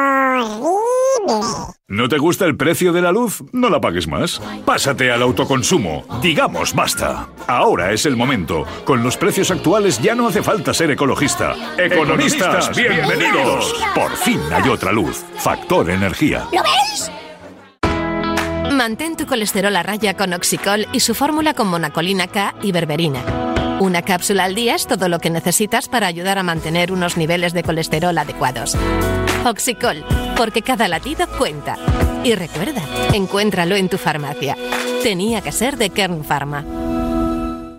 Horrible. ¿No te gusta el precio de la luz? No la pagues más. Pásate al autoconsumo. Digamos basta. Ahora es el momento. Con los precios actuales ya no hace falta ser ecologista. Economistas, bienvenidos. Por fin hay otra luz. Factor energía. ¿Lo veis? Mantén tu colesterol a raya con Oxicol y su fórmula con monacolina K y berberina. Una cápsula al día es todo lo que necesitas para ayudar a mantener unos niveles de colesterol adecuados. Oxicol, porque cada latido cuenta. Y recuerda, encuéntralo en tu farmacia. Tenía que ser de Kern Pharma.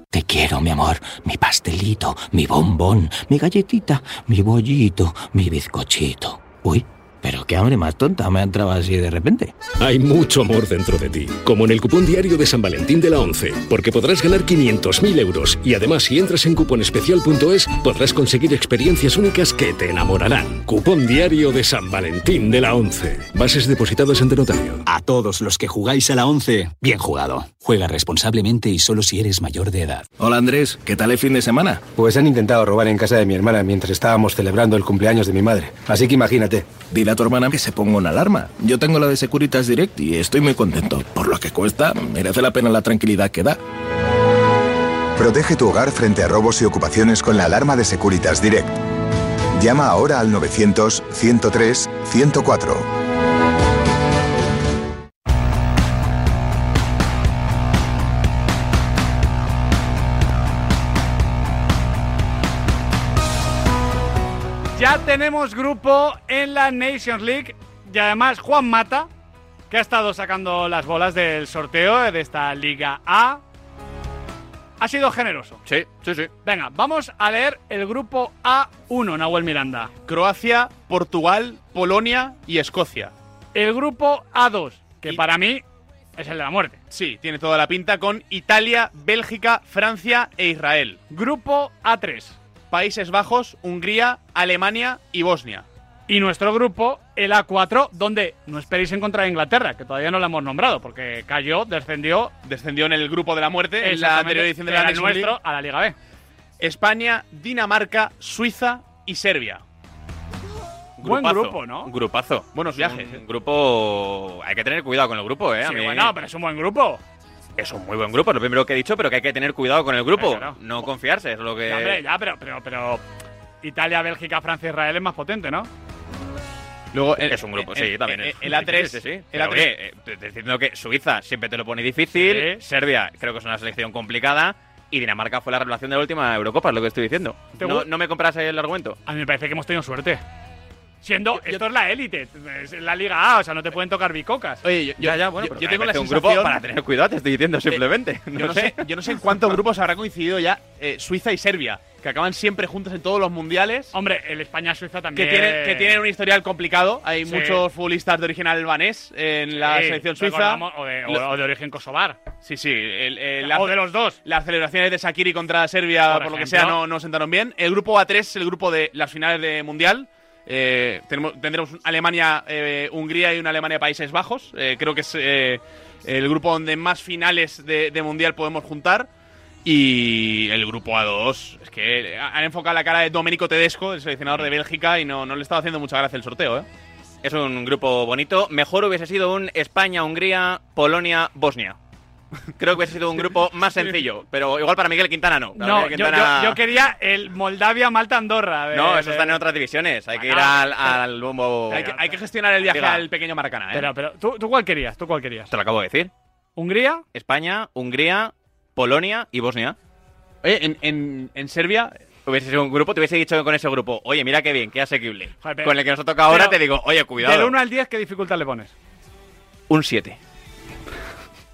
Te quiero, mi amor, mi pastelito, mi bombón, mi galletita, mi bollito, mi bizcochito. Uy, pero qué hambre más tonta me ha entrado así de repente. Hay mucho amor dentro de ti, como en el cupón diario de San Valentín de la 11, porque podrás ganar 500.000 euros y además si entras en cuponespecial.es podrás conseguir experiencias únicas que te enamorarán. Cupón diario de San Valentín de la 11. Bases depositadas ante notario. A todos los que jugáis a la 11, bien jugado. Juega responsablemente y solo si eres mayor de edad. Hola Andrés, ¿qué tal el fin de semana? Pues han intentado robar en casa de mi hermana mientras estábamos celebrando el cumpleaños de mi madre. Así que imagínate. Dile a tu hermana que se ponga una alarma. Yo tengo la de Securitas Direct y estoy muy contento. Por lo que cuesta, merece la pena la tranquilidad que da. Protege tu hogar frente a robos y ocupaciones con la alarma de Securitas Direct. Llama ahora al 900-103-104. Ya tenemos grupo en la Nations League y además Juan Mata, que ha estado sacando las bolas del sorteo de esta Liga A, ha sido generoso. Sí, sí, sí. Venga, vamos a leer el grupo A1, Nahuel Miranda. Croacia, Portugal, Polonia y Escocia. El grupo A2, que para mí es el de la muerte. Sí, tiene toda la pinta con Italia, Bélgica, Francia e Israel. Grupo A3. Países Bajos, Hungría, Alemania y Bosnia. Y nuestro grupo, el A4, donde no esperéis encontrar a Inglaterra, que todavía no la hemos nombrado, porque cayó, descendió. Descendió en el grupo de la muerte en la anterior edición de la nuestro League. a la Liga B. España, Dinamarca, Suiza y Serbia. Buen Grupazo. grupo, ¿no? Grupazo. Buenos viajes, Un eh. grupo. Hay que tener cuidado con el grupo, ¿eh? A Sí, mí- bueno, pero es un buen grupo. Es un muy buen grupo, es lo primero que he dicho, pero que hay que tener cuidado con el grupo. Claro. No confiarse, es lo que. Ya, hombre, ya, pero, pero, pero Italia, Bélgica, Francia, Israel es más potente, ¿no? Luego, el- es un grupo, el- sí, también. el- es- el A3, Sí, sí, sí. el Pero, A3. oye, eh, diciendo que Suiza siempre te lo pone difícil. Serbia creo que es una selección complicada. Y Dinamarca fue la revelación de la última Eurocopa, es lo que estoy diciendo. ¿Te ¿No, no me compras el argumento? A mí me parece que hemos tenido suerte. Siendo, esto es la élite, es la Liga A, o sea, no te pueden tocar bicocas. Oye, yo, Ya, ya, bueno, yo- yo tengo la un sensación... grupo para [laughs] tener cuidado, te estoy diciendo simplemente. Yo no, sé, yo no sé en cuántos grupos habrá coincidido ya eh, Suiza y Serbia, que acaban siempre juntos en todos los mundiales. Hombre, el España-Suiza Que también. tienen, que tienen un historial complicado. Hay Sí. muchos futbolistas de origen albanés en la Sí, selección suiza. O de, o- Lo- o de origen kosovar. Sí, sí. el- el- O de los dos. Las celebraciones de Shakiri contra Serbia, por, Por lo que sea, no, no sentaron bien. El grupo A3 es el grupo de las finales de Mundial. Eh, tenemos, tendremos Alemania, eh, Hungría y una Alemania Países Bajos. Eh, creo que es el grupo donde más finales de, Mundial podemos juntar. Y el grupo A2, es que han enfocado la cara de Domenico Tedesco, el seleccionador de Bélgica, y no, no le estaba haciendo mucha gracia el sorteo. Es un grupo bonito. Mejor hubiese sido un España, Hungría, Polonia, Bosnia. Creo que hubiese sido un grupo más sencillo, pero igual para Miguel Quintana no. Para No, Miguel yo, Quintana- yo- yo quería el Moldavia-Malta-Andorra. de- No, eso de- están en otras divisiones. Hay que ir Ah, al, al bombo. Hay que, hay que gestionar el viaje Diga. al pequeño Maracaná, ¿eh? Pero, pero, ¿tú, ¿tú cuál querías? ¿Tú cuál querías? Te lo acabo de decir. ¿Hungría? España, Hungría, Polonia y Bosnia. Oye, en, en, en Serbia Hubiese sido un grupo, te hubiese dicho con ese grupo, oye, mira qué bien, qué asequible. Joder, con el que nos ha tocado ahora pero- te digo, oye, Del cuidado. 1 al 10, ¿qué dificultad le pones? Un 7.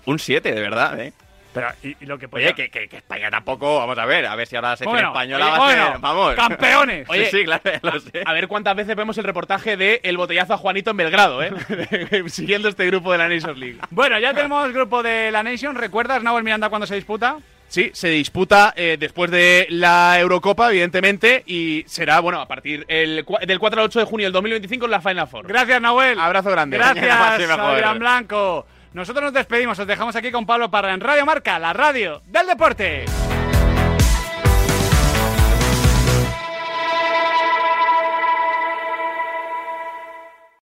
Un 7, de verdad, ¿eh? Pero, y, y lo que Oye, podía- que, que- que España tampoco, vamos a ver, a ver si ahora la selección Bueno, española oye, va a ser, bueno, vamos. campeones. Oye, sí, claro, lo sé. A ver cuántas veces vemos el reportaje de el botellazo a Juanito en Belgrado, ¿eh? [laughs] Siguiendo este grupo de la Nations League. Bueno, ya tenemos grupo de la Nation. ¿Recuerdas, Nahuel Miranda, cuando se disputa? Sí, se disputa eh, después de la Eurocopa, evidentemente, y será, bueno, a partir el, del 4 al 8 de junio del 2025 en la Final Four. Gracias, Nahuel. Abrazo grande. Gracias. [laughs] Adrián Blanco. Nosotros nos despedimos, os dejamos aquí con Pablo Parra en Radio Marca, la radio del deporte.